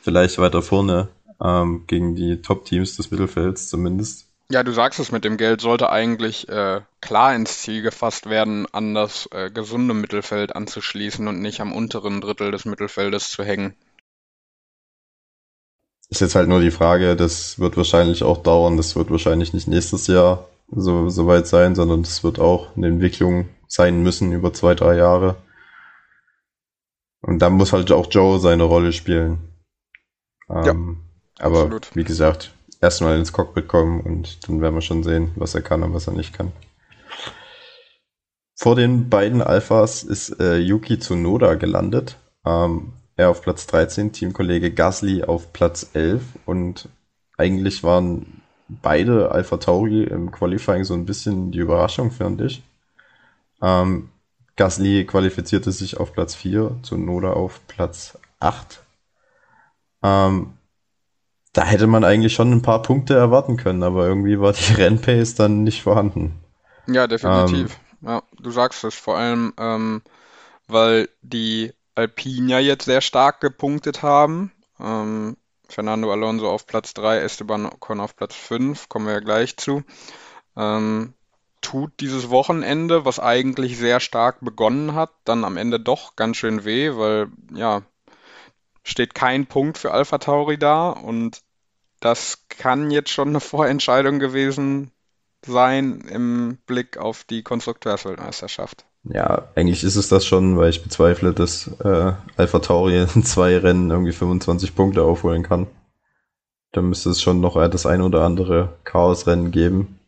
vielleicht weiter vorne ähm, gegen die Top-Teams des Mittelfelds zumindest. Ja, du sagst es mit dem Geld, sollte eigentlich äh, klar ins Ziel gefasst werden, an das äh, gesunde Mittelfeld anzuschließen und nicht am unteren Drittel des Mittelfeldes zu hängen. Ist jetzt halt nur die Frage, das wird wahrscheinlich auch dauern, das wird wahrscheinlich nicht nächstes Jahr so, so weit sein, sondern das wird auch eine Entwicklung sein müssen über zwei, drei Jahre. Und dann muss halt auch Joe seine Rolle spielen. Ähm, ja, aber absolut. wie gesagt, erstmal ins Cockpit kommen und dann werden wir schon sehen, was er kann und was er nicht kann. Vor den beiden Alphas ist äh, Yuki Tsunoda gelandet. Ähm, er auf Platz 13, Teamkollege Gasly auf Platz 11 und eigentlich waren beide Alpha Tauri im Qualifying so ein bisschen die Überraschung, fand ich. Ähm, Gasly qualifizierte sich auf Platz 4, Noda auf Platz 8. Ähm, da hätte man eigentlich schon ein paar Punkte erwarten können, aber irgendwie war die *laughs* Rennpace dann nicht vorhanden. Ja, definitiv. Ähm, ja, du sagst es, vor allem, ähm, weil die Alpine ja jetzt sehr stark gepunktet haben. Ähm, Fernando Alonso auf Platz 3, Esteban Ocon auf Platz 5, kommen wir ja gleich zu. Ähm, tut dieses Wochenende, was eigentlich sehr stark begonnen hat, dann am Ende doch ganz schön weh, weil ja, steht kein Punkt für Alpha Tauri da und das kann jetzt schon eine *laughs* Vorentscheidung gewesen sein im Blick auf die Konstrukteursweltmeisterschaft. Ja, eigentlich ist es das schon, weil ich bezweifle, dass äh, Alpha Tauri in *laughs* zwei Rennen irgendwie 25 Punkte aufholen kann. Da müsste es schon noch das ein oder andere Chaosrennen geben.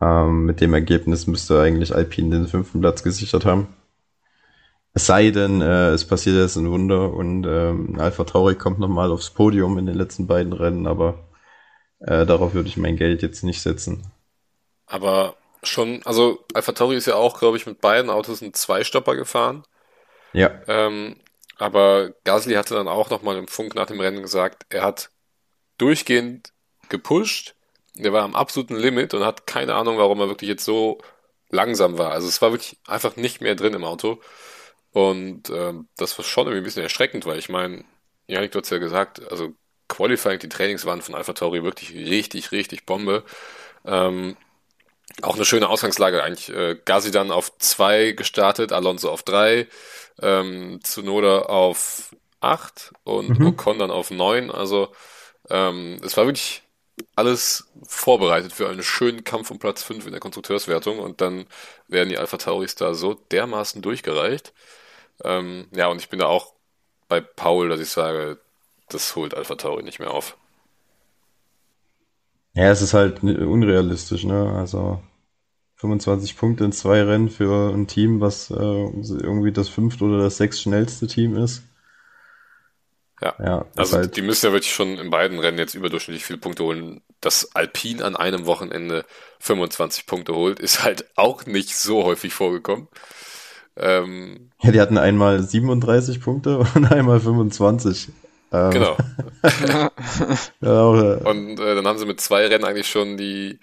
Ähm, mit dem Ergebnis müsste eigentlich Alpine den fünften Platz gesichert haben. Es sei denn, äh, es passiert jetzt ein Wunder und ähm, Alpha Tauri kommt nochmal aufs Podium in den letzten beiden Rennen, aber äh, darauf würde ich mein Geld jetzt nicht setzen. Aber schon, also Alpha Tauri ist ja auch, glaube ich, mit beiden Autos einen Zweistopper gefahren. Ja. Ähm, aber Gasly hatte dann auch nochmal im Funk nach dem Rennen gesagt, er hat durchgehend gepusht, der war am absoluten Limit und hat keine Ahnung, warum er wirklich jetzt so langsam war. Also es war wirklich einfach nicht mehr drin im Auto. Und ähm, das war schon irgendwie ein bisschen erschreckend, weil ich meine, Janik, du hast ja gesagt, also Qualifying, die Trainings waren von Alpha Tauri wirklich richtig, richtig Bombe. Ähm, auch eine schöne Ausgangslage eigentlich. Äh, Gazi dann auf zwei gestartet, Alonso auf drei, ähm, Tsunoda auf acht und mhm. Ocon dann auf neun. Also ähm, es war wirklich alles vorbereitet für einen schönen Kampf um Platz fünf in der Konstrukteurswertung und dann werden die Alpha Tauris da so dermaßen durchgereicht. Ähm, ja, und ich bin da auch bei Paul, dass ich sage, das holt Alpha Tauri nicht mehr auf. Ja, es ist halt unrealistisch, ne? Also 25 Punkte in zwei Rennen für ein Team, was äh, irgendwie das fünfte oder das sechs schnellste Team ist. Ja, ja also halt die müssen ja wirklich schon in beiden Rennen jetzt überdurchschnittlich viele Punkte holen. Dass Alpine an einem Wochenende 25 Punkte holt, ist halt auch nicht so häufig vorgekommen. Ähm, ja, die hatten einmal 37 Punkte *laughs* und einmal 25. Ähm, genau. *laughs* und äh, dann haben sie mit zwei Rennen eigentlich schon die,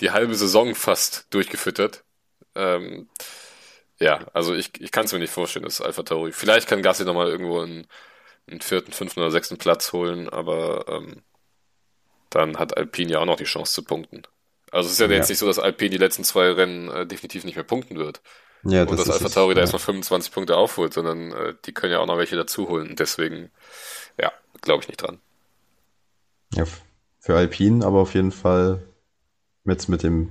die halbe Saison fast durchgefüttert. Ähm, ja, also ich, ich kann es mir nicht vorstellen, dass Alpha Tauri. Vielleicht kann Gassi nochmal irgendwo einen, einen vierten, fünften oder sechsten Platz holen, aber ähm, dann hat Alpine ja auch noch die Chance zu punkten. Also es ist ja, ja. jetzt nicht so, dass Alpine die letzten zwei Rennen äh, definitiv nicht mehr punkten wird. Ja, und das dass Alpha Tauri da erstmal 25 Punkte aufholt, sondern äh, die können ja auch noch welche dazu holen. Deswegen ja, glaube ich nicht dran. Ja, für Alpine aber auf jeden Fall jetzt mit dem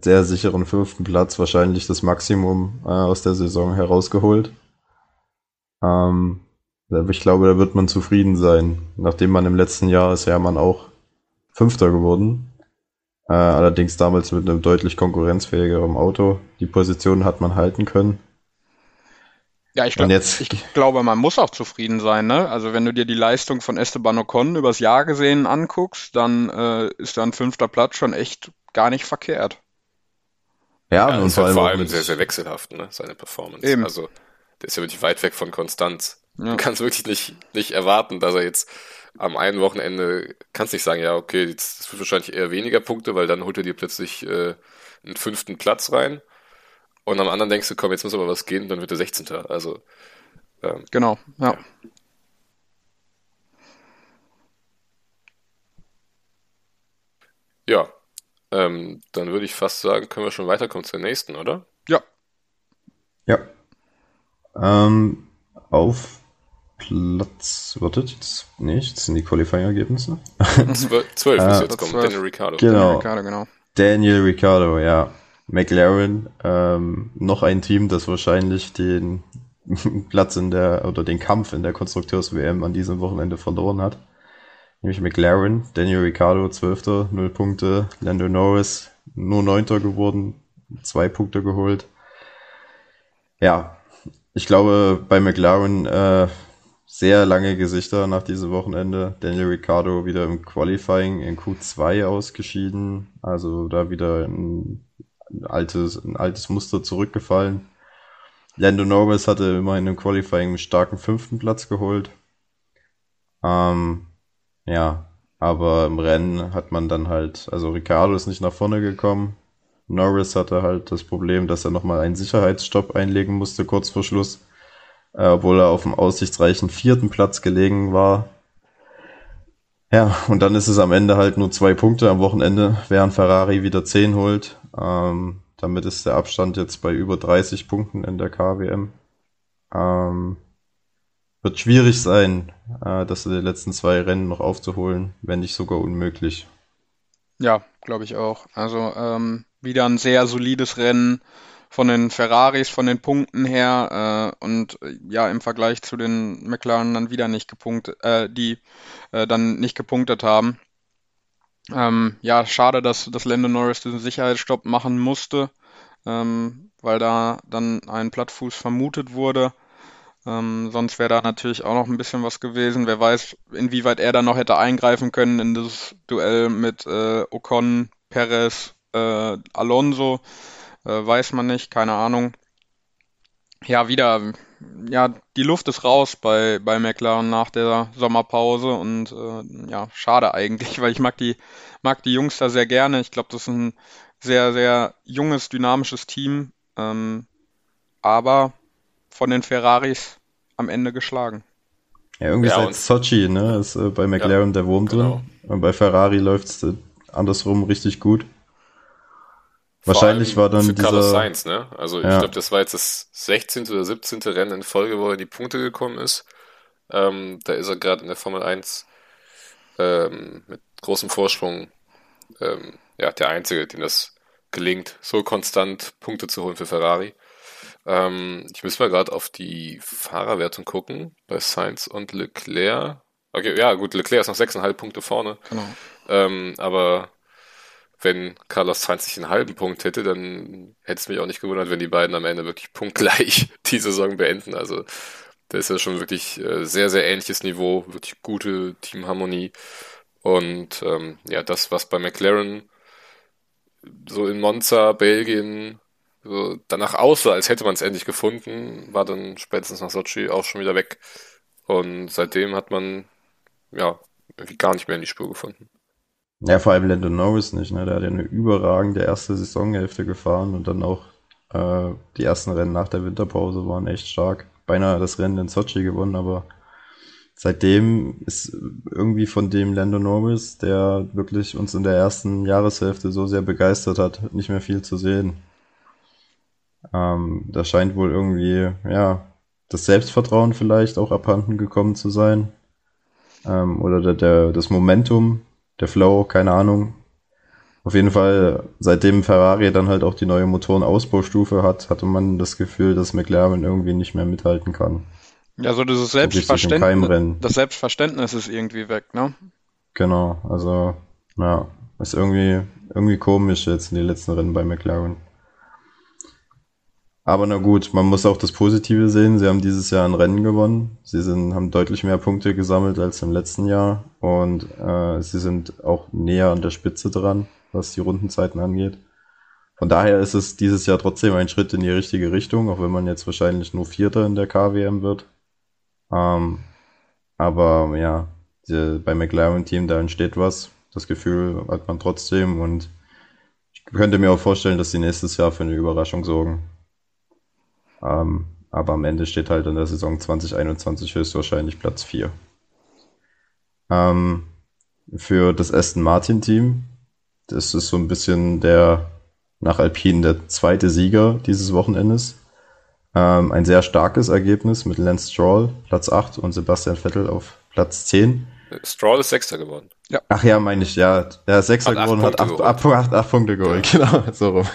sehr sicheren fünften Platz wahrscheinlich das Maximum äh, aus der Saison herausgeholt. Ähm, ich glaube, da wird man zufrieden sein. Nachdem man im letzten Jahr ist ja man auch Fünfter geworden. Äh, allerdings damals mit einem deutlich konkurrenzfähigeren Auto. Die Position hat man halten können. Ja, ich, glaub, ich glaube, man muss auch zufrieden sein. Ne? Also wenn du dir die Leistung von Esteban Ocon übers Jahr gesehen anguckst, dann äh, ist da ein fünfter Platz schon echt gar nicht verkehrt. Ja, ja und vor allem, vor allem sehr, sehr wechselhaft, ne? seine Performance. Eben. Also der ist ja wirklich weit weg von Konstanz. Ja. Du kannst wirklich nicht, nicht erwarten, dass er jetzt am einen Wochenende, kannst nicht sagen, ja, okay, jetzt, das wird wahrscheinlich eher weniger Punkte, weil dann holt er dir plötzlich äh, einen fünften Platz rein. und am anderen denkst du, komm, jetzt muss aber was gehen, und dann wird er 16. Also ähm, genau, ja. ja. Ja, ähm, dann würde ich fast sagen, können wir schon weiterkommen zur nächsten, oder? Ja. Ja. Ähm, auf Platz, wartet jetzt, nicht, das sind die Qualifying-Ergebnisse. *laughs* Zwölf, zwölf ist jetzt kommen, Daniel Ricciardo. Genau. Daniel Ricciardo, genau. Daniel Ricciardo, ja. McLaren, ähm, noch ein Team, das wahrscheinlich den *laughs* Platz in der, oder den Kampf in der Konstrukteurs-WM an diesem Wochenende verloren hat nämlich McLaren, Daniel Ricciardo 12. 0 Punkte, Lando Norris nur 9. geworden, 2 Punkte geholt. Ja, ich glaube bei McLaren äh, sehr lange Gesichter nach diesem Wochenende. Daniel Ricciardo wieder im Qualifying in Q2 ausgeschieden, also da wieder ein, altes, ein altes Muster zurückgefallen. Lando Norris hatte immerhin im Qualifying einen starken fünften Platz geholt. Ähm, ja, aber im Rennen hat man dann halt, also Ricardo ist nicht nach vorne gekommen. Norris hatte halt das Problem, dass er nochmal einen Sicherheitsstopp einlegen musste kurz vor Schluss, äh, obwohl er auf dem aussichtsreichen vierten Platz gelegen war. Ja, und dann ist es am Ende halt nur zwei Punkte am Wochenende, während Ferrari wieder zehn holt. Ähm, damit ist der Abstand jetzt bei über 30 Punkten in der KWM. Ähm, wird schwierig sein, äh, das in den letzten zwei Rennen noch aufzuholen, wenn nicht sogar unmöglich. Ja, glaube ich auch. Also ähm, wieder ein sehr solides Rennen von den Ferraris, von den Punkten her äh, und äh, ja im Vergleich zu den McLaren dann wieder nicht gepunktet, äh, die äh, dann nicht gepunktet haben. Ähm, ja, schade, dass, dass Lando Norris diesen Sicherheitsstopp machen musste, ähm, weil da dann ein Plattfuß vermutet wurde. Ähm, sonst wäre da natürlich auch noch ein bisschen was gewesen. Wer weiß, inwieweit er da noch hätte eingreifen können in das Duell mit äh, Ocon, Perez, äh, Alonso. Äh, weiß man nicht, keine Ahnung. Ja, wieder, ja, die Luft ist raus bei, bei McLaren nach der Sommerpause und äh, ja, schade eigentlich, *laughs* weil ich mag die, mag die Jungs da sehr gerne. Ich glaube, das ist ein sehr, sehr junges, dynamisches Team. Ähm, aber von den Ferraris am Ende geschlagen. Ja, irgendwie ja, seit Sochi, ne, ist äh, bei McLaren ja, der Wurm genau. drin. Und bei Ferrari läuft es äh, andersrum richtig gut. Wahrscheinlich war dann für dieser... Carlos Sainz, ne? Also ja. ich glaube, das war jetzt das 16. oder 17. Rennen in Folge, wo er in die Punkte gekommen ist. Ähm, da ist er gerade in der Formel 1 ähm, mit großem Vorsprung ähm, ja, der Einzige, dem das gelingt, so konstant Punkte zu holen für Ferrari. Ähm, ich muss mal gerade auf die Fahrerwertung gucken bei Sainz und Leclerc. Okay, ja, gut, Leclerc ist noch 6,5 Punkte vorne. Genau. Ähm, aber wenn Carlos Sainz sich einen halben Punkt hätte, dann hätte es mich auch nicht gewundert, wenn die beiden am Ende wirklich *laughs* punktgleich die Saison beenden. Also da ist ja schon wirklich äh, sehr, sehr ähnliches Niveau, wirklich gute Teamharmonie. Und ähm, ja, das, was bei McLaren so in Monza, Belgien so danach aussah, als hätte man es endlich gefunden, war dann spätestens nach Sochi auch schon wieder weg. Und seitdem hat man ja gar nicht mehr in die Spur gefunden. Ja, vor allem Landon Norris nicht, ne? Der hat ja eine überragende erste Saisonhälfte gefahren und dann auch äh, die ersten Rennen nach der Winterpause waren echt stark. Beinahe das Rennen in Sochi gewonnen, aber seitdem ist irgendwie von dem Lando Norris, der wirklich uns in der ersten Jahreshälfte so sehr begeistert hat, nicht mehr viel zu sehen. Ähm, da scheint wohl irgendwie, ja, das Selbstvertrauen vielleicht auch abhanden gekommen zu sein. Ähm, oder der, der, das Momentum, der Flow, keine Ahnung. Auf jeden Fall, seitdem Ferrari dann halt auch die neue Motorenausbaustufe hat, hatte man das Gefühl, dass McLaren irgendwie nicht mehr mithalten kann. Ja, so dieses Selbstverständnis, das Selbstverständnis ist irgendwie weg, ne? Genau, also, ja, ist irgendwie, irgendwie komisch jetzt in den letzten Rennen bei McLaren. Aber na gut, man muss auch das Positive sehen. Sie haben dieses Jahr ein Rennen gewonnen. Sie sind, haben deutlich mehr Punkte gesammelt als im letzten Jahr. Und äh, sie sind auch näher an der Spitze dran, was die Rundenzeiten angeht. Von daher ist es dieses Jahr trotzdem ein Schritt in die richtige Richtung, auch wenn man jetzt wahrscheinlich nur Vierter in der KWM wird. Ähm, aber ja, die, bei McLaren-Team, da entsteht was. Das Gefühl hat man trotzdem und ich könnte mir auch vorstellen, dass sie nächstes Jahr für eine Überraschung sorgen. Ähm, aber am Ende steht halt in der Saison 2021 höchstwahrscheinlich Platz 4. Ähm, für das Aston Martin Team, das ist so ein bisschen der nach Alpine der zweite Sieger dieses Wochenendes. Ähm, ein sehr starkes Ergebnis mit Lance Stroll Platz 8 und Sebastian Vettel auf Platz 10. Stroll ist Sechster geworden. Ja. Ach ja, meine ich, ja. Ist Sechster geworden, hat acht, acht, acht, acht, Punkte geholt. Ja. Genau, so rum.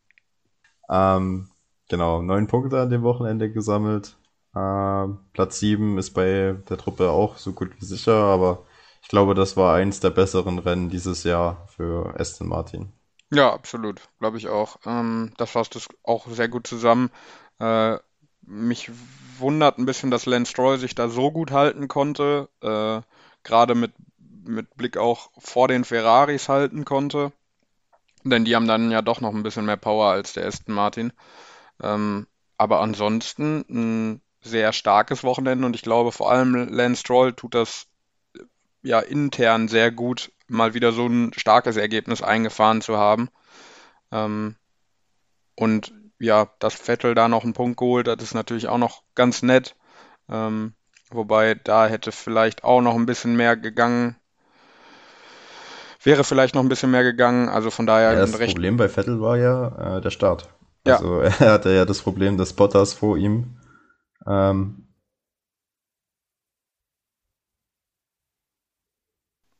*laughs* ähm, genau, neun Punkte an dem Wochenende gesammelt. Ähm, Platz 7 ist bei der Truppe auch so gut wie sicher, aber ich glaube, das war eins der besseren Rennen dieses Jahr für Aston Martin. Ja, absolut, glaube ich auch. Ähm, das fasst es auch sehr gut zusammen. Äh, mich wundert ein bisschen, dass Lance Stroll sich da so gut halten konnte, äh, gerade mit, mit Blick auch vor den Ferraris halten konnte. Denn die haben dann ja doch noch ein bisschen mehr Power als der Aston Martin. Ähm, aber ansonsten ein sehr starkes Wochenende und ich glaube vor allem Lance Stroll tut das ja intern sehr gut, mal wieder so ein starkes Ergebnis eingefahren zu haben. Ähm, und ja, dass Vettel da noch einen Punkt geholt hat, ist natürlich auch noch ganz nett. Ähm, wobei da hätte vielleicht auch noch ein bisschen mehr gegangen. Wäre vielleicht noch ein bisschen mehr gegangen. Also von daher. Ja, das Problem bei Vettel war ja äh, der Start. Ja. Also *laughs* er hatte ja das Problem, dass Bottas vor ihm ähm,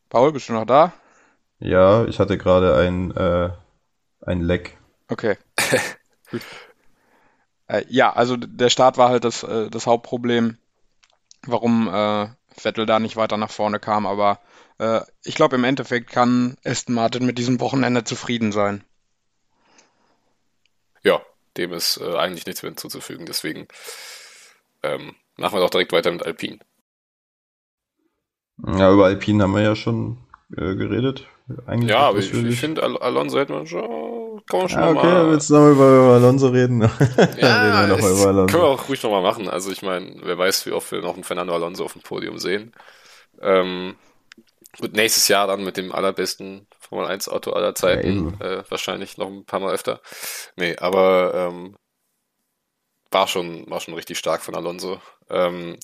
Paul, bist du noch da? Ja, ich hatte gerade ein, äh, ein Leck. Okay. *laughs* Gut. Äh, ja, also der Start war halt das, äh, das Hauptproblem, warum äh, Vettel da nicht weiter nach vorne kam. Aber äh, ich glaube, im Endeffekt kann Aston Martin mit diesem Wochenende zufrieden sein. Ja, dem ist äh, eigentlich nichts mehr hinzuzufügen. Deswegen ähm, machen wir doch direkt weiter mit Alpine. Ja, über Alpine haben wir ja schon äh, geredet. Eigentlich ja, aber ich, ich finde, Al Alonso hätte man schon, kann man schon ja, okay, mal. willst du noch über, über Alonso reden? *laughs* ja, reden wir noch mal über Alonso. Können wir auch ruhig nochmal machen. Also ich meine, wer weiß, wie oft wir noch einen Fernando Alonso auf dem Podium sehen. Ähm, gut, nächstes Jahr dann mit dem allerbesten Formel 1 Auto aller Zeiten. Ja, äh, wahrscheinlich noch ein paar Mal öfter. Nee, aber ähm, war schon, war schon richtig stark von Alonso. Ähm,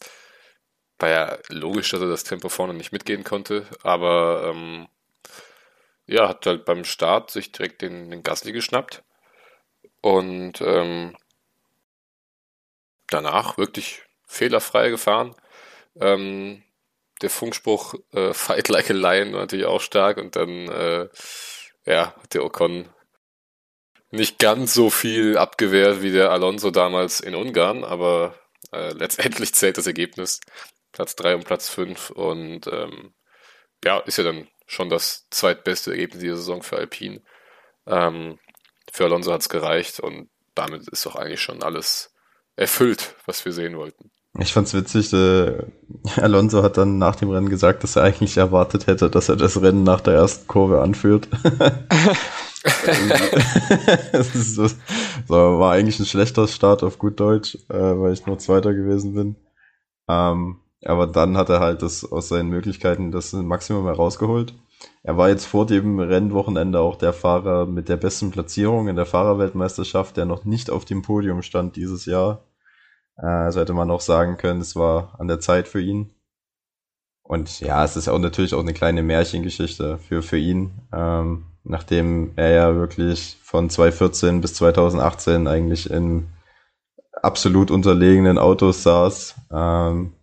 war ja logisch, dass er das Tempo vorne nicht mitgehen konnte, aber ähm, ja, hat halt beim Start sich direkt den, den Gasly geschnappt und ähm, danach wirklich fehlerfrei gefahren. Ähm, der Funkspruch äh, Fight like a Lion war natürlich auch stark und dann äh, ja, hat der Ocon nicht ganz so viel abgewehrt wie der Alonso damals in Ungarn, aber äh, letztendlich zählt das Ergebnis. Platz 3 und Platz 5 und ähm, ja, ist ja dann schon das zweitbeste Ergebnis dieser Saison für Alpine. Ähm, für Alonso hat es gereicht und damit ist doch eigentlich schon alles erfüllt, was wir sehen wollten. Ich fand's witzig, äh, *laughs* Alonso hat dann nach dem Rennen gesagt, dass er eigentlich erwartet hätte, dass er das Rennen nach der ersten Kurve anführt. *laughs* so, war eigentlich ein schlechter Start auf gut Deutsch, äh, weil ich nur Zweiter gewesen bin. Ähm, aber dann hat er halt das aus seinen Möglichkeiten das Maximum herausgeholt. Er war jetzt vor dem Rennwochenende auch der Fahrer mit der besten Platzierung in der Fahrerweltmeisterschaft, der noch nicht auf dem Podium stand dieses Jahr. Also hätte man auch sagen können, es war an der Zeit für ihn. Und ja, es ist auch natürlich auch eine kleine Märchengeschichte für, für ihn, ähm, nachdem er ja wirklich von 2014 bis 2018 eigentlich in absolut unterlegenen Autos saß, ähm,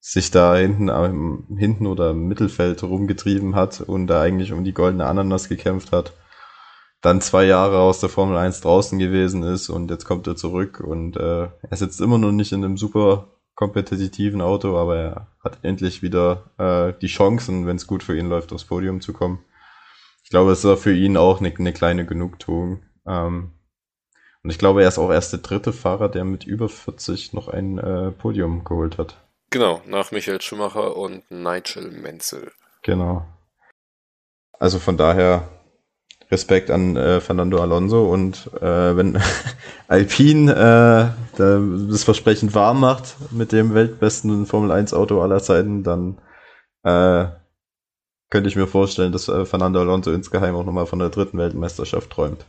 sich da hinten, ähm, hinten oder im Mittelfeld rumgetrieben hat und da eigentlich um die goldene Ananas gekämpft hat. Dann zwei Jahre aus der Formel 1 draußen gewesen ist und jetzt kommt er zurück und äh, er sitzt immer noch nicht in einem super kompetitiven Auto, aber er hat endlich wieder äh, die Chancen, wenn es gut für ihn läuft, aufs Podium zu kommen. Ich glaube, es war für ihn auch eine, eine kleine Genugtuung. Ähm, und ich glaube, er ist auch erst der dritte Fahrer, der mit über 40 noch ein äh, Podium geholt hat. Genau, nach Michael Schumacher und Nigel Menzel. Genau. Also von daher Respekt an äh, Fernando Alonso und äh, wenn *laughs* Alpine äh, das Versprechen wahr macht mit dem weltbesten Formel 1 Auto aller Zeiten, dann äh, könnte ich mir vorstellen, dass äh, Fernando Alonso insgeheim auch nochmal von der dritten Weltmeisterschaft träumt.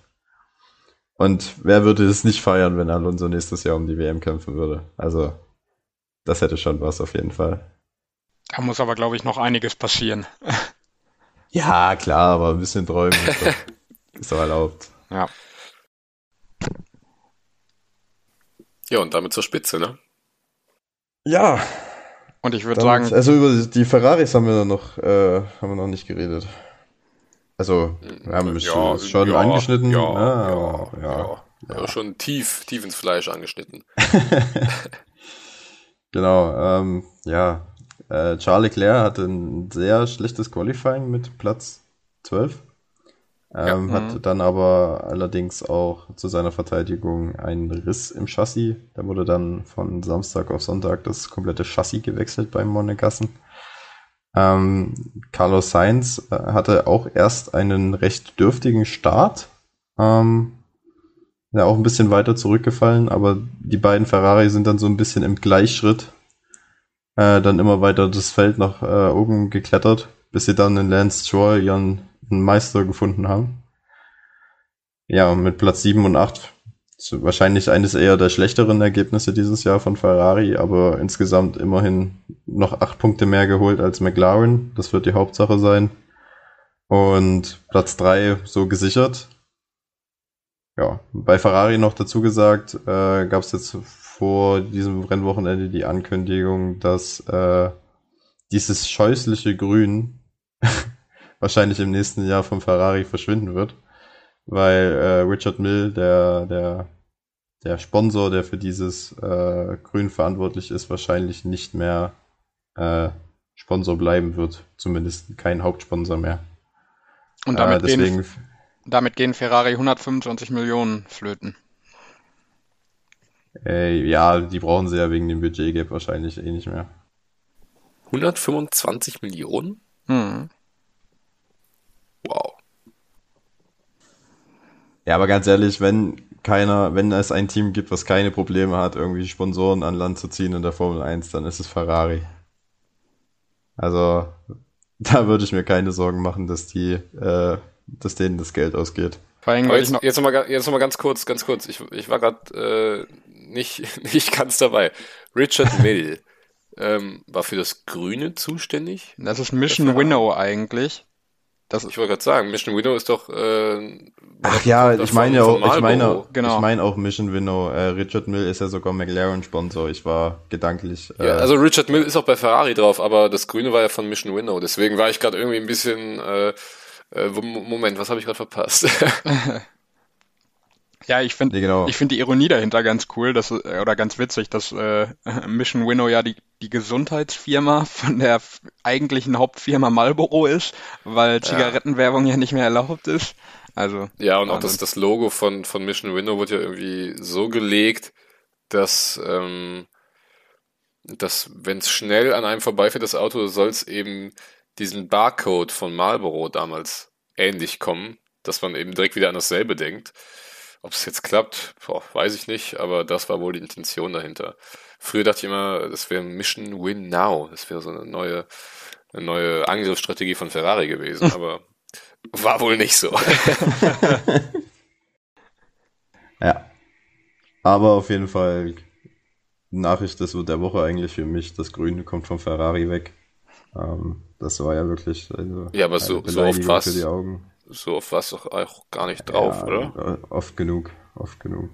Und wer würde es nicht feiern, wenn Alonso nächstes Jahr um die WM kämpfen würde? Also, das hätte schon was auf jeden Fall. Da muss aber, glaube ich, noch einiges passieren. *laughs* Ja, klar, aber ein bisschen träumen ist doch, *laughs* ist doch erlaubt. Ja. Ja, und damit zur Spitze, ne? Ja. Und ich würde sagen. Also über die Ferraris haben wir noch, äh, haben wir noch nicht geredet. Also, wir haben es Ja, schon ja, angeschnitten. Ja, Ah, ja, ja, ja. Also schon tief, tief ins Fleisch angeschnitten. *laughs* *laughs* Genau, ähm, ja. Äh, Charles Leclerc hatte ein sehr schlechtes Qualifying mit Platz 12. Ähm, Ja. Hatte dann aber allerdings auch zu seiner Verteidigung einen Riss im Chassis. Da wurde dann von Samstag auf Sonntag das komplette Chassis gewechselt beim Monegassen. Ähm, Carlos Sainz äh, hatte auch erst einen recht dürftigen Start. Ähm, ja, auch ein bisschen weiter zurückgefallen, aber die beiden Ferrari sind dann so ein bisschen im Gleichschritt äh, dann immer weiter das Feld nach äh, oben geklettert, bis sie dann in Lance Stroll ihren Meister gefunden haben. Ja, mit Platz 7 und 8 so wahrscheinlich eines eher der schlechteren Ergebnisse dieses Jahr von Ferrari, aber insgesamt immerhin noch acht Punkte mehr geholt als McLaren. Das wird die Hauptsache sein. Und Platz 3 so gesichert. Ja, bei Ferrari noch dazu gesagt, äh, gab es jetzt vor diesem Rennwochenende die Ankündigung, dass äh, dieses scheußliche Grün *laughs* wahrscheinlich im nächsten Jahr vom Ferrari verschwinden wird, weil äh, Richard Mill, der, der, der Sponsor, der für dieses äh, Grün verantwortlich ist, wahrscheinlich nicht mehr äh, Sponsor bleiben wird, zumindest kein Hauptsponsor mehr. Und damit, äh, deswegen, gehen, damit gehen Ferrari 125 Millionen flöten. Äh, ja, die brauchen sie ja wegen dem Budgetgap wahrscheinlich eh nicht mehr. 125 Millionen? Hm. Wow. Ja, aber ganz ehrlich, wenn keiner, wenn es ein Team gibt, was keine Probleme hat, irgendwie Sponsoren an Land zu ziehen in der Formel 1, dann ist es Ferrari. Also, *laughs* da würde ich mir keine Sorgen machen, dass die, äh, dass denen das Geld ausgeht. Vor allem, jetzt, noch, jetzt nochmal jetzt noch mal ganz kurz, ganz kurz. Ich, ich war gerade äh, nicht, *laughs* nicht ganz dabei. Richard Mill ähm, war für das Grüne zuständig. das ist Mission Ferrari. Winnow eigentlich. Das, Ich wollte gerade sagen, Mission Window ist doch. Äh, Ach ja, ich meine auch, ich meine. Genau. ich meine auch Mission Winnow. Äh, Richard Mill ist ja sogar McLaren-Sponsor. Ich war gedanklich. Äh, Ja, also Richard Mill ist auch bei Ferrari drauf, aber das Grüne war ja von Mission Window. Deswegen war ich gerade irgendwie ein bisschen. Äh, äh, Moment, was habe ich gerade verpasst? *laughs* *laughs* ja, ich finde nee, genau. ich finde die Ironie dahinter ganz cool, dass, äh, oder ganz witzig, dass äh, *laughs* Mission Winnow ja die, die Gesundheitsfirma von der eigentlichen Hauptfirma Marlboro ist, weil Zigarettenwerbung ja nicht mehr erlaubt ist. Also, Ja, und auch das, Wahnsinn. das Logo von, von Mission Window wird ja irgendwie so gelegt, dass, ähm, dass wenn es schnell an einem vorbeifährt, das Auto, soll es eben diesen Barcode von Marlboro damals ähnlich kommen, dass man eben direkt wieder an dasselbe denkt. Ob es jetzt klappt, boah, weiß ich nicht, aber das war wohl die Intention dahinter. Früher dachte ich immer, das wäre Mission Win Now. Das wäre so eine neue, eine neue Angriffsstrategie von Ferrari gewesen, *laughs* aber war wohl nicht so. *laughs* Ja. Aber auf jeden Fall Nachricht des der Woche eigentlich für mich. Das Grüne kommt von Ferrari weg. Ähm, das war ja wirklich also Ja, aber so- so oft Beleidigung was? So oft war es doch auch gar nicht drauf, ja, oder? Oft genug, oft genug.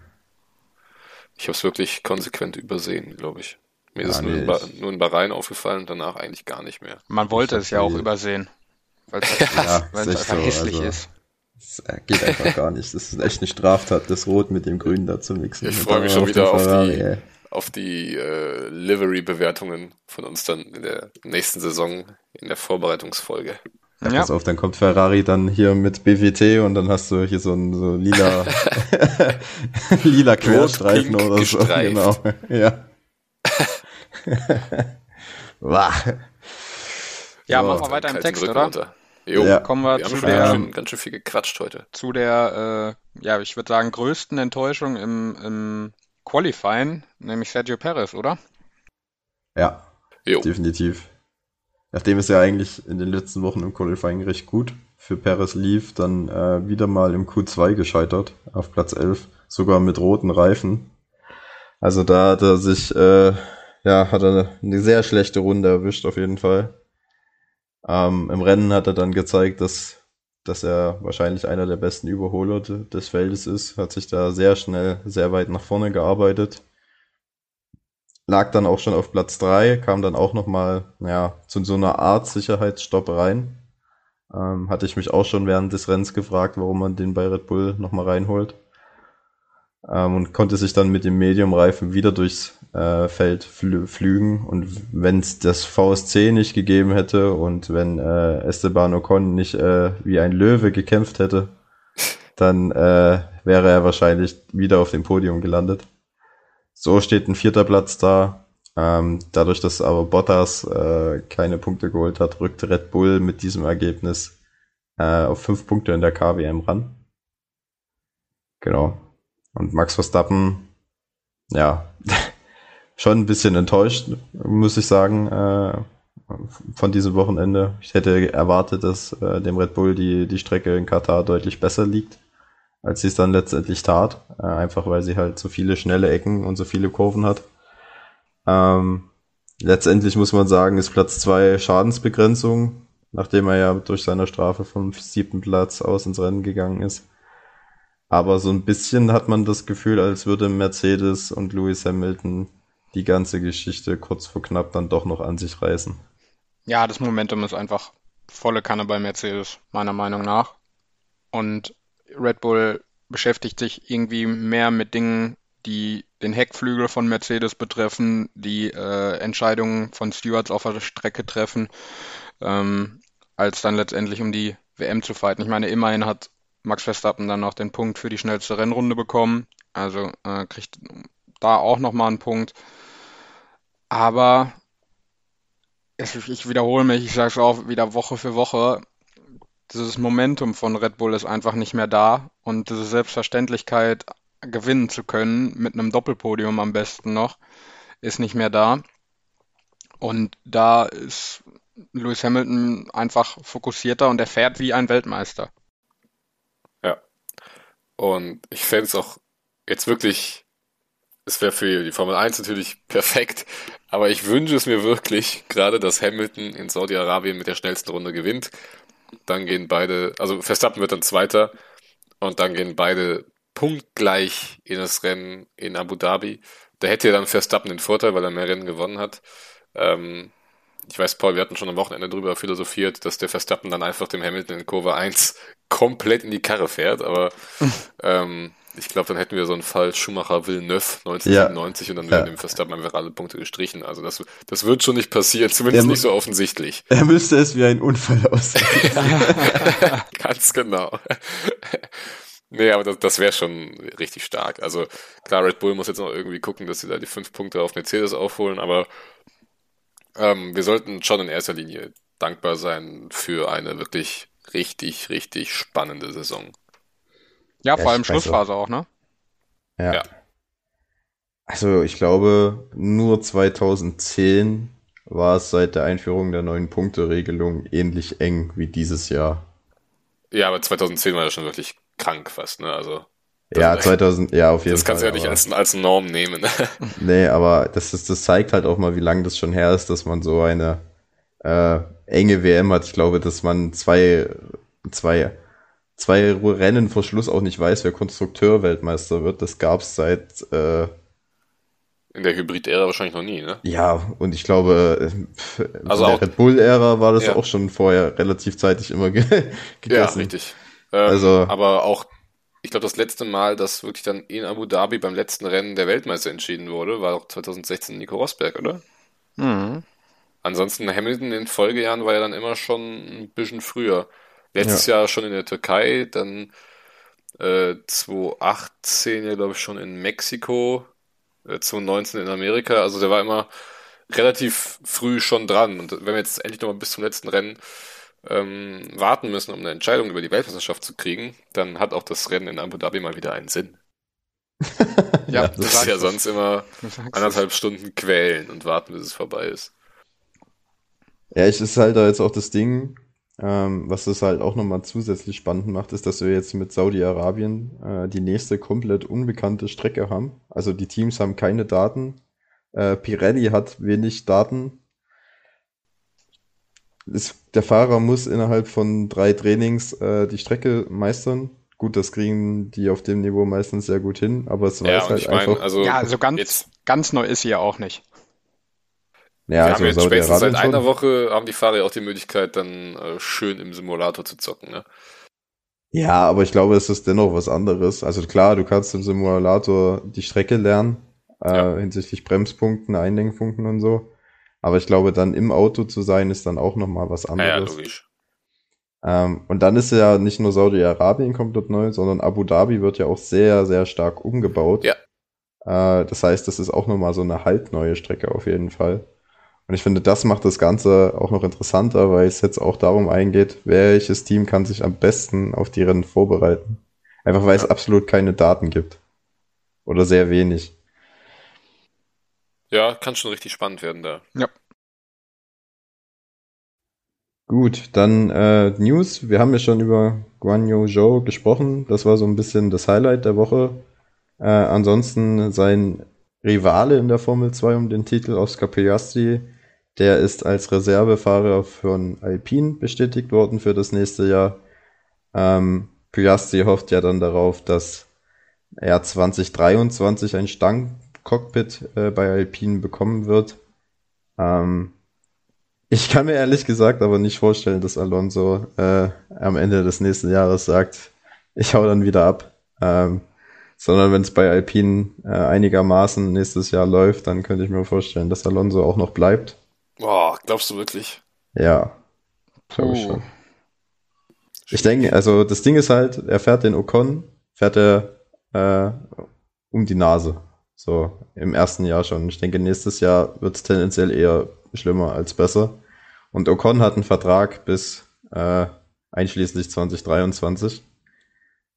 Ich habe es wirklich konsekquent übersehen, glaube ich. Mir ist Ja, es nur, nee, ich- nur in Bahrain aufgefallen und danach eigentlich gar nicht mehr. man wollte es ja auch übersehen. Weil es *laughs* Ja, ist es echt einfach so, hässlich also- ist. Das äh, geht einfach gar nicht. Das ist echt eine Straftat, das Rot mit dem Grün da zu mixen. Ich Und freu dann mich schon wieder auf Ferrari, die- ey. Auf die äh, Livery-Bewertungen von uns dann in der nächsten Saison in der Vorbereitungsfolge. Ja, Ja. pass auf, dann kommt Ferrari dann hier mit BWT und dann hast du hier so ein so lila, *laughs* lila Querstreifen oder so. gestreift. Genau. *laughs* Ja. Wah. Ja, So. machen wir weiter im Text, Rücken oder? runter. Jo, Ja. Kommen wir wir haben zu schon ganz der, schön, ganz schön viel gequatscht heute. zu der, äh, ja, ich würde sagen, größten Enttäuschung im, im Qualifying, nämlich Sergio Perez, oder? Ja, Jo. definitiv. Nachdem es ja eigentlich in den letzten Wochen im Qualifying recht gut für Perez lief, dann äh, wieder mal im Q2 gescheitert, auf Platz 11, sogar mit roten Reifen. Also da hat er sich, äh, ja, hat er eine sehr schlechte Runde erwischt auf jeden Fall. Ähm, Im Rennen hat er dann gezeigt, dass, dass er wahrscheinlich einer der besten Überholer des Feldes ist, hat sich da sehr schnell, sehr weit nach vorne gearbeitet lag dann auch schon auf Platz 3, kam dann auch nochmal, ja, zu so einer Art Sicherheitsstopp rein. Ähm, hatte ich mich auch schon während des Rennens gefragt, warum man den bei Red Bull nochmal reinholt. Ähm, und konnte sich dann mit dem Medium-Reifen wieder durchs äh, Feld flü flügen. Und wenn es das VSC nicht gegeben hätte und wenn äh, Esteban Ocon nicht äh, wie ein Löwe gekämpft hätte, dann äh, wäre er wahrscheinlich wieder auf dem Podium gelandet. So steht ein vierter Platz da. Ähm, dadurch, dass aber Bottas äh, keine Punkte geholt hat, rückt Red Bull mit diesem Ergebnis äh, auf fünf Punkte in der KWM ran. Genau. Und Max Verstappen, ja, *laughs* schon ein bisschen enttäuscht, muss ich sagen, äh, von diesem Wochenende. Ich hätte erwartet, dass äh, dem Red Bull die, die Strecke in Katar deutlich besser liegt als sie es dann letztendlich tat. Äh, einfach weil sie halt so viele schnelle Ecken und so viele Kurven hat. Ähm, letztendlich muss man sagen, ist Platz zwei Schadensbegrenzung, nachdem er ja durch seine Strafe vom siebten Platz aus ins Rennen gegangen ist. Aber so ein bisschen hat man das Gefühl, als würde Mercedes und Lewis Hamilton die ganze Geschichte kurz vor knapp dann doch noch an sich reißen. Ja, das Momentum ist einfach volle Kanne bei Mercedes, meiner Meinung nach. Und Red Bull beschäftigt sich irgendwie mehr mit Dingen, die den Heckflügel von Mercedes betreffen, die äh, Entscheidungen von Stewards auf der Strecke treffen, ähm, als dann letztendlich um die WM zu fighten. Ich meine, immerhin hat Max Verstappen dann noch den Punkt für die schnellste Rennrunde bekommen, also äh, kriegt da auch nochmal einen Punkt. Aber es, ich wiederhole mich, ich sage es auch wieder Woche für Woche, dieses Momentum von Red Bull ist einfach nicht mehr da und diese Selbstverständlichkeit, gewinnen zu können, mit einem Doppelpodium am besten noch, ist nicht mehr da. Und da ist Lewis Hamilton einfach fokussierter und er fährt wie ein Weltmeister. Ja. Und ich fände es auch jetzt wirklich, es wäre für die Formel 1 natürlich *laughs* perfekt, aber ich wünsche es mir wirklich, gerade dass Hamilton in Saudi-Arabien mit der schnellsten Runde gewinnt dann gehen beide, also Verstappen wird dann Zweiter und dann gehen beide punktgleich in das Rennen in Abu Dhabi. Da hätte ja dann Verstappen den Vorteil, weil er mehr Rennen gewonnen hat. Ähm, ich weiß, Paul, wir hatten schon am Wochenende drüber philosophiert, dass der Verstappen dann einfach dem Hamilton in Kurve 1 komplett in die Karre fährt, aber *laughs* ähm, ich glaube, dann hätten wir so einen Fall Schumacher Villeneuve 1997 ja. und dann wären ja. dem Verstappen einfach alle Punkte gestrichen. Also das, das wird schon nicht passieren, *laughs* zumindest nicht so offensichtlich. *laughs* Er müsste es wie ein Unfall aussehen. *laughs* Ganz genau. Nee, aber das, das wäre schon richtig stark. Also klar, Red Bull muss jetzt noch irgendwie gucken, dass sie da die fünf Punkte auf Mercedes aufholen, aber ähm, wir sollten schon in erster Linie dankbar sein für eine wirklich richtig, richtig spannende Saison. Ja, vor ja, allem Schlussphase auch. auch, ne? Ja. ja. Also ich glaube, nur 2010 war es seit der Einführung der neuen Punkteregelung ähnlich eng wie dieses Jahr. Ja, aber 2010 war ja schon wirklich krank fast, ne? Also ja, 2000, ja, auf jeden Fall. Das kannst du ja nicht als, als Norm nehmen. *laughs* nee, aber das, ist, das zeigt halt auch mal, wie lange das schon her ist, dass man so eine äh, enge WM hat. Ich glaube, dass man zwei, zwei zwei Rennen vor Schluss auch nicht weiß, wer Konstrukteur-Weltmeister wird. Das gab es seit äh, in der Hybrid-Ära wahrscheinlich noch nie, ne? Ja, und ich glaube, äh, also in der Red Bull-Ära war das ja. auch schon vorher relativ zeitig immer ge *laughs* gegessen. Ja, richtig. Ähm, also, aber auch, ich glaube, das letzte Mal, dass wirklich dann in Abu Dhabi beim letzten Rennen der Weltmeister entschieden wurde, war auch 2016 Nico Rosberg, oder? Mhm. Ansonsten Hamilton in den Folgejahren war ja dann immer schon ein bisschen früher. Letztes ja. Jahr schon in der Türkei, dann äh, 2018 ja, glaube ich, schon in Mexiko, äh, 2019 in Amerika. Also der war immer relativ früh schon dran. Und wenn wir jetzt endlich nochmal bis zum letzten Rennen ähm, warten müssen, um eine Entscheidung über die Weltmeisterschaft zu kriegen, dann hat auch das Rennen in Abu Dhabi mal wieder einen Sinn. *laughs* ja, das ist ja sonst immer anderthalb Stunden quälen und warten, bis es vorbei ist. Ja, ich ist halt da jetzt auch das Ding, ähm, was das halt auch nochmal zusätzlich spannend macht, ist, dass wir jetzt mit Saudi-Arabien äh, die nächste komplett unbekannte Strecke haben. Also die Teams haben keine Daten. Äh, Pirelli hat wenig Daten. Ist, der Fahrer muss innerhalb von drei Trainings äh, die Strecke meistern. Gut, das kriegen die auf dem Niveau meistens sehr gut hin, aber es Ja, weiß und halt ich meine, einfach. also Ja, also ganz, jetzt, ganz neu ist sie ja auch nicht. Ja, wir also haben jetzt spätestens seit Saudi-Arabien einer schon. Woche haben die Fahrer ja auch die Möglichkeit, dann äh, schön im Simulator zu zocken, ne? Ja, aber ich glaube, es ist dennoch was anderes. Also klar, du kannst im Simulator die Strecke lernen, äh, Ja. hinsichtlich Bremspunkten, Einlenkpunkten und so. Aber ich glaube, dann im Auto zu sein, ist dann auch nochmal was Ja, ja, anderes. logisch. Ähm, und dann ist ja nicht nur Saudi-Arabien komplett neu, sondern Abu Dhabi wird ja auch sehr, sehr stark umgebaut. Ja. Äh, das heißt, das ist auch nochmal so eine halbneue Strecke auf jeden Fall. Und ich finde, das macht das Ganze auch noch interessanter, weil es jetzt auch darum eingeht, welches Team kann sich am besten auf die Rennen vorbereiten. Einfach weil es Ja. absolut keine Daten gibt. Oder sehr wenig. Ja, kann schon richtig spannend werden da. Gut, dann äh, News. Wir haben ja schon über Guan Yu Zhou gesprochen. Das war so ein bisschen das Highlight der Woche. Äh, ansonsten sein Rivale in der Formel 2 um den Titel, Oscar Piastri, der ist als Reservefahrer von Alpine bestätigt worden für das nächste Jahr. Ähm, Piastri hofft ja dann darauf, dass er 2023 ein Stangencockpit äh, bei Alpine bekommen wird. Ähm, ich kann mir ehrlich gesagt aber nicht vorstellen, dass Alonso äh, am Ende des nächsten Jahres sagt, ich hau dann wieder ab. Ähm, sondern wenn es bei Alpine äh, einigermaßen nächstes Jahr läuft, dann könnte ich mir vorstellen, dass Alonso auch noch bleibt. Boah, glaubst du wirklich? Ja, glaube ich Puh. schon. Ich denke, also das Ding ist halt, er fährt den Ocon, fährt er äh, um die Nase. So im ersten Jahr schon. Ich denke, nächstes Jahr wird es tendenziell eher schlimmer als besser. Und Ocon hat einen Vertrag bis äh, einschließlich 2023.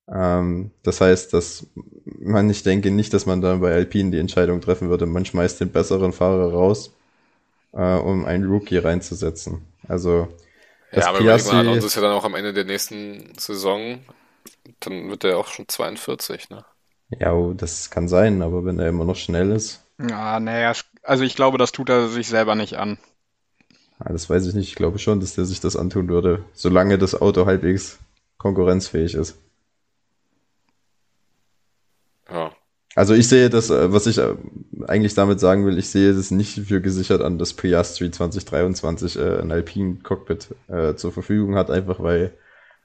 Ähm, das heißt, dass man, ich denke nicht, dass man dann bei Alpine die Entscheidung treffen würde, man schmeißt den besseren Fahrer raus, äh, um einen Rookie reinzusetzen. Also das Ja, aber überleg Piastri- mal, Alonso ist ja dann auch am Ende der nächsten Saison, dann wird er auch schon 42, ne? Ja, oh, das kann sein, aber wenn er immer noch schnell ist, Ja, naja, also ich glaube, das tut er sich selber nicht an. ah, das weiß ich nicht. Ich glaube schon, dass der sich das antun würde, solange das Auto halbwegs konkurrenzfähig ist. Ja. Also ich sehe das, äh, was ich äh, eigentlich damit sagen will, ich sehe es nicht für gesichert an, dass Piastri 2023 äh, ein Alpine Cockpit äh, zur Verfügung hat, einfach weil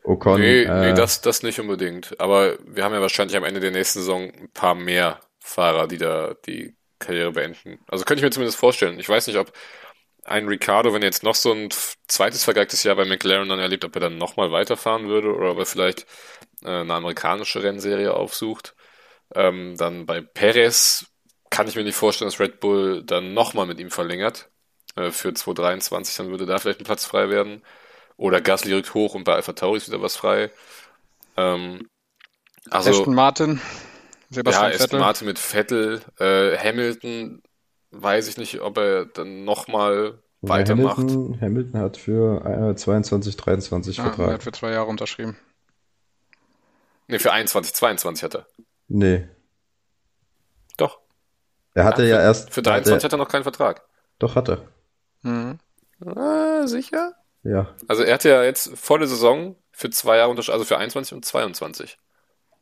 Ocon Nee, äh, nee, das, das nicht unbedingt. Aber wir haben ja wahrscheinlich am Ende der nächsten Saison ein paar mehr Fahrer, die da die Karriere beenden. Also könnte ich mir zumindest vorstellen. Ich weiß nicht, ob ein Ricardo, wenn er jetzt noch so ein zweites vergeigtes Jahr bei McLaren dann erlebt, ob er dann nochmal weiterfahren würde oder ob er vielleicht äh, eine amerikanische Rennserie aufsucht. Ähm, dann bei Perez kann ich mir nicht vorstellen, dass Red Bull dann nochmal mit ihm verlängert äh, für 2023. Dann würde da vielleicht ein Platz frei werden. Oder Gasly rückt hoch und bei Alpha Tauri ist wieder was frei. Ähm, also Aston Martin, ja, Sebastian Aston Vettel. Martin mit Vettel, äh, Hamilton, weiß ich nicht, ob er dann nochmal ja, weitermacht. Hamilton, Hamilton hat für äh, 22, 23 Ah, er Vertrag. hat für zwei Jahre unterschrieben. Ne, für 21, 22 hat er. Nee, Doch. er hatte Ja, ja erst, Für hat 23 er, hat er noch keinen Vertrag. doch hat er, Mhm. Ah, sicher? ja. Also er hatte ja jetzt vor der Saison für zwei Jahre unterschrieben, also für 21 und 22.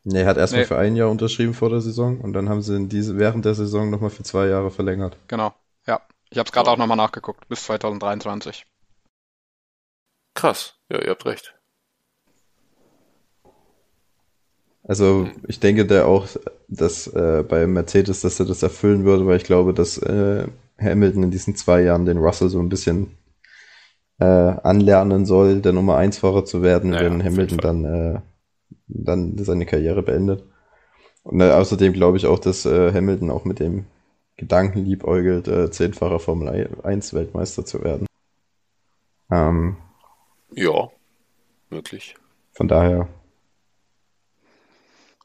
Nee, er hat erstmal Nee. für ein Jahr unterschrieben vor der Saison und dann haben sie in diese, während der Saison nochmal für zwei Jahre verlängert. Genau. Ja, ich habe es gerade Oh. auch nochmal nachgeguckt. Bis 2023. Krass. Ja, ihr habt recht. Also ich denke der auch, dass äh, bei Mercedes, dass er das erfüllen würde, weil ich glaube, dass äh, Hamilton in diesen zwei Jahren den Russell so ein bisschen äh, anlernen soll, der Nummer 1 Fahrer zu werden, Ja, wenn Hamilton dann, äh, dann seine Karriere beendet. Und äh, außerdem glaube ich auch, dass äh, Hamilton auch mit dem Gedanken liebäugelt, äh, zehnfacher Formel 1 Weltmeister zu werden. Ähm, Ja, möglich. Von daher.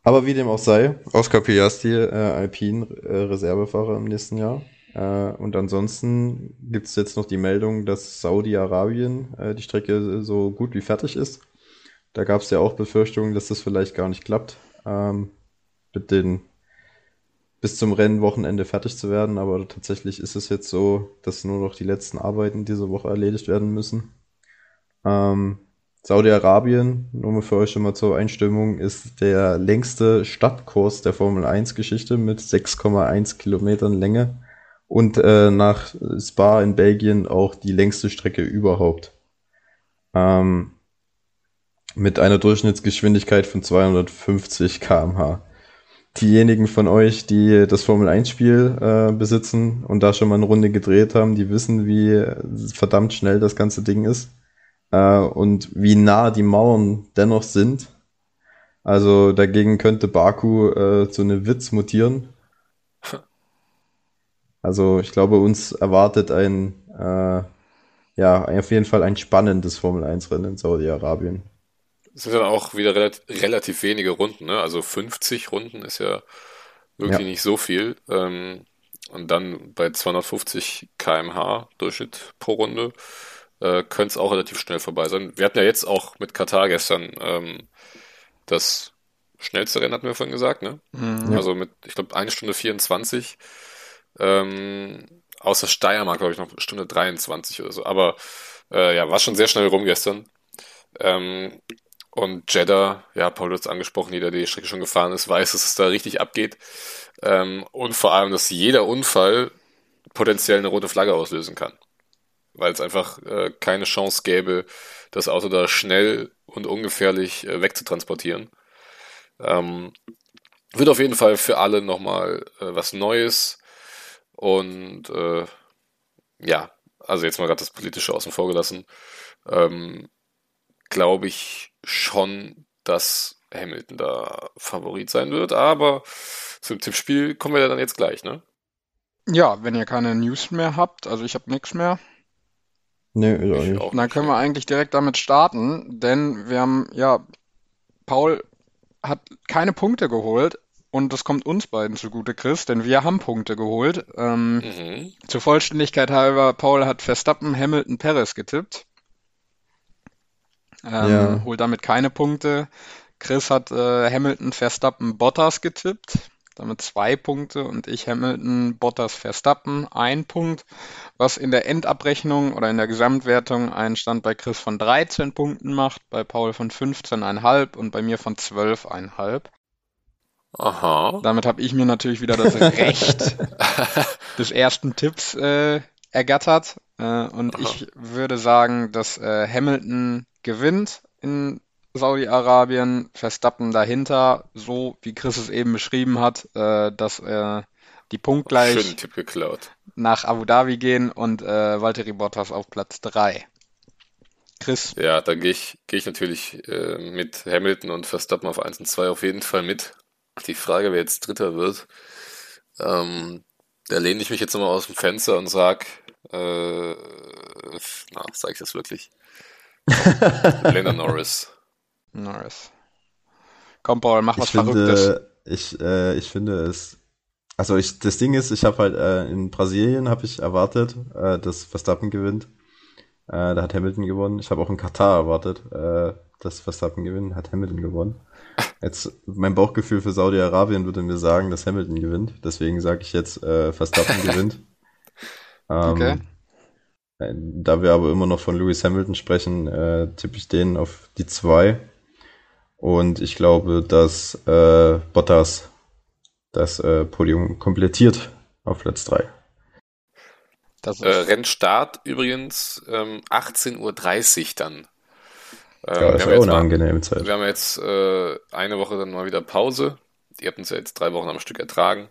Aber wie dem auch sei, Oscar Piastri, äh, Alpine äh, Reservefahrer im nächsten Jahr. Äh, und ansonsten gibt es jetzt noch die Meldung, dass Saudi-Arabien äh, die Strecke so gut wie fertig ist. Da gab es ja auch Befürchtungen, dass das vielleicht gar nicht klappt, ähm, mit den bis zum Rennwochenende fertig zu werden. Aber tatsächlich ist es jetzt so, dass nur noch die letzten Arbeiten diese Woche erledigt werden müssen. Ähm, Saudi-Arabien, nur mal für euch schon mal zur Einstimmung, ist der längste Stadtkurs der Formel 1 Geschichte mit 6,1 Kilometern Länge und äh, nach Spa in Belgien auch die längste Strecke überhaupt. Ähm, mit einer Durchschnittsgeschwindigkeit von 250 km/h. Diejenigen von euch, die das Formel 1 Spiel äh, besitzen und da schon mal eine Runde gedreht haben, die wissen, wie verdammt schnell das ganze Ding ist äh, und wie nah die Mauern dennoch sind. Also dagegen könnte Baku äh, zu einem Witz mutieren. *laughs* Also ich glaube, uns erwartet ein, äh, ja, auf jeden Fall ein spannendes Formel 1 Rennen in Saudi-Arabien. Es sind dann auch wieder relativ, relativ wenige Runden, ne? Also 50 Runden ist ja wirklich ja. nicht so viel. Ähm, und dann bei 250 km/h Durchschnitt pro Runde äh, könnte es auch relativ schnell vorbei sein. Wir hatten ja jetzt auch mit Katar gestern ähm, das schnellste Rennen, hatten wir vorhin gesagt, ne? Mhm. Also mit, ich glaube, eine Stunde 24. Ähm, außer Steiermark, glaube ich, noch Stunde 23 oder so. Aber äh, ja, war schon sehr schnell rum gestern. Ähm, und Jeddah, ja, Paul hat es angesprochen, jeder, der die Strecke schon gefahren ist, weiß, dass es da richtig abgeht. Ähm, und vor allem, dass jeder Unfall potenziell eine rote Flagge auslösen kann weil es einfach äh, keine Chance gäbe, das Auto da schnell und ungefährlich äh, wegzutransportieren. Ähm, wird auf jeden Fall für alle nochmal äh, was Neues und äh, ja, also jetzt mal gerade das Politische außen vor gelassen, ähm, glaube ich schon, dass Hamilton da Favorit sein wird, aber zum Tippspiel kommen wir dann jetzt gleich, ne? Ja, wenn ihr keine News mehr habt, also ich habe nichts mehr, Nee, ist auch nicht. Auch Dann können wir eigentlich direkt damit starten, denn wir haben, ja, Paul hat keine Punkte geholt und das kommt uns beiden zugute, Chris, denn wir haben Punkte geholt. Ähm, mhm. Zur Vollständigkeit halber, Paul hat Verstappen, Hamilton, Perez getippt. Ähm, ja. Holt damit keine Punkte. Chris hat äh, Hamilton, Verstappen, Bottas getippt damit zwei Punkte und ich Hamilton, Bottas, Verstappen, ein Punkt, was in der Endabrechnung oder in der Gesamtwertung einen Stand bei Chris von 13 Punkten macht, bei Paul von 15,5 und bei mir von 12,5. Aha. Damit habe ich mir natürlich wieder das *laughs* Recht des ersten Tipps äh, ergattert äh, und Aha. ich würde sagen, dass äh, Hamilton gewinnt in Saudi-Arabien, Verstappen dahinter, so wie Chris es eben beschrieben hat, äh, dass äh, die punktgleich nach Abu Dhabi gehen und äh, Valtteri Bottas auf Platz 3. Chris? Ja, da gehe ich, geh ich natürlich äh, mit Hamilton und Verstappen auf 1 und 2 auf jeden Fall mit. Die Frage, wer jetzt Dritter wird, ähm, da lehne ich mich jetzt nochmal aus dem Fenster und sag, äh, na, sag ich das wirklich? *laughs* Lena Norris. Norris. Komm, Paul, mach was ich Verrücktes. Finde, ich, äh, ich finde es. Also ich, das Ding ist, ich habe halt äh, in Brasilien habe ich erwartet, äh, dass Verstappen gewinnt. Äh, da hat Hamilton gewonnen. Ich habe auch in Katar erwartet, äh, dass Verstappen gewinnt. Hat Hamilton gewonnen. Jetzt mein Bauchgefühl für Saudi-Arabien würde mir sagen, dass Hamilton gewinnt. Deswegen sage ich jetzt, äh, Verstappen *laughs* gewinnt. Ähm, okay. Da wir aber immer noch von Lewis Hamilton sprechen, tippe ich den auf die zwei. Und ich glaube, dass äh, Bottas das äh, Podium komplettiert auf Platz 3. Äh, Rennstart übrigens ähm, 18.30 Uhr dann. Ähm, ja, ist auch eine angenehme Zeit. Wir haben jetzt äh, eine Woche dann mal wieder Pause. Ihr habt uns ja jetzt drei Wochen am Stück ertragen.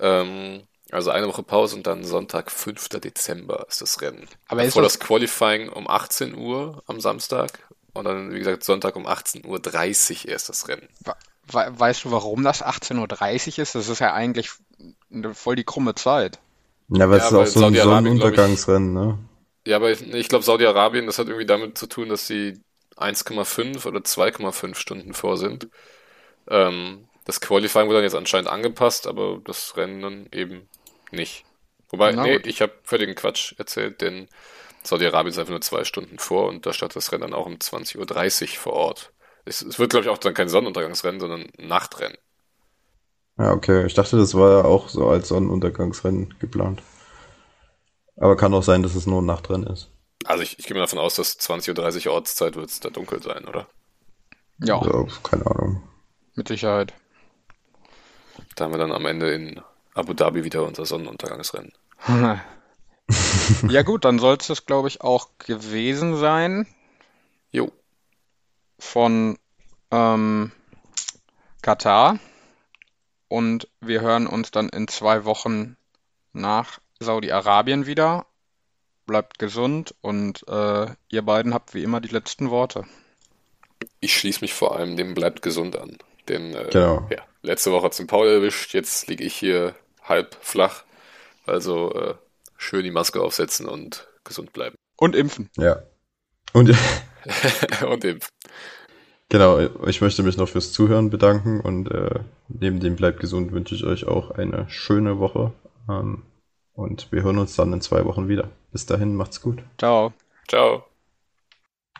Ähm, also eine Woche Pause und dann Sonntag, 5. Dezember ist das Rennen. Aber Bevor das, das Qualifying um 18 Uhr am Samstag und dann, wie gesagt, Sonntag um 18.30 Uhr erst das Rennen. weißt du, warum das 18.30 Uhr ist? Das ist ja eigentlich voll die krumme Zeit. Ja, weil ja, es ist auch so ein Sonnenuntergangsrennen, ne? Ja, aber ich, ich glaube, Saudi-Arabien, das hat irgendwie damit zu tun, dass sie 1,5 oder 2,5 Stunden vor sind. Ähm, das Qualifying wurde dann jetzt anscheinend angepasst, aber das Rennen dann eben nicht. Wobei, Na nee, gut. ich habe völligen Quatsch erzählt, denn Saudi-Arabien ist einfach nur zwei Stunden vor und da startet das Rennen dann auch um 20.30 Uhr vor Ort. Es, es wird, glaube ich, auch dann kein Sonnenuntergangsrennen, sondern ein Nachtrennen. Ja, okay. Ich dachte, das war ja auch so als Sonnenuntergangsrennen geplant. Aber kann auch sein, dass es nur ein Nachtrennen ist. Also ich, ich gehe mal davon aus, dass 20.30 Uhr Ortszeit wird es da dunkel sein, oder? Ja. ja. Keine Ahnung. Mit Sicherheit. Da haben wir dann am Ende in Abu Dhabi wieder unser Sonnenuntergangsrennen. *laughs* *laughs* ja gut, dann soll es das, glaube ich, auch gewesen sein. Jo. Von ähm, Katar. Und wir hören uns dann in zwei Wochen nach Saudi-Arabien wieder. Bleibt gesund und äh, ihr beiden habt wie immer die letzten Worte. Ich schließe mich vor allem dem Bleibt gesund an. Denn äh, genau. ja, letzte Woche hat es den Paul erwischt, jetzt liege ich hier halb flach. Also äh, schön die Maske aufsetzen und gesund bleiben. Und impfen. Ja. Und, *laughs* *laughs* und impfen. Genau, ich möchte mich noch fürs Zuhören bedanken und äh, neben dem bleibt gesund wünsche ich euch auch eine schöne Woche. Ähm, und wir hören uns dann in zwei Wochen wieder. Bis dahin, macht's gut. Ciao. Ciao.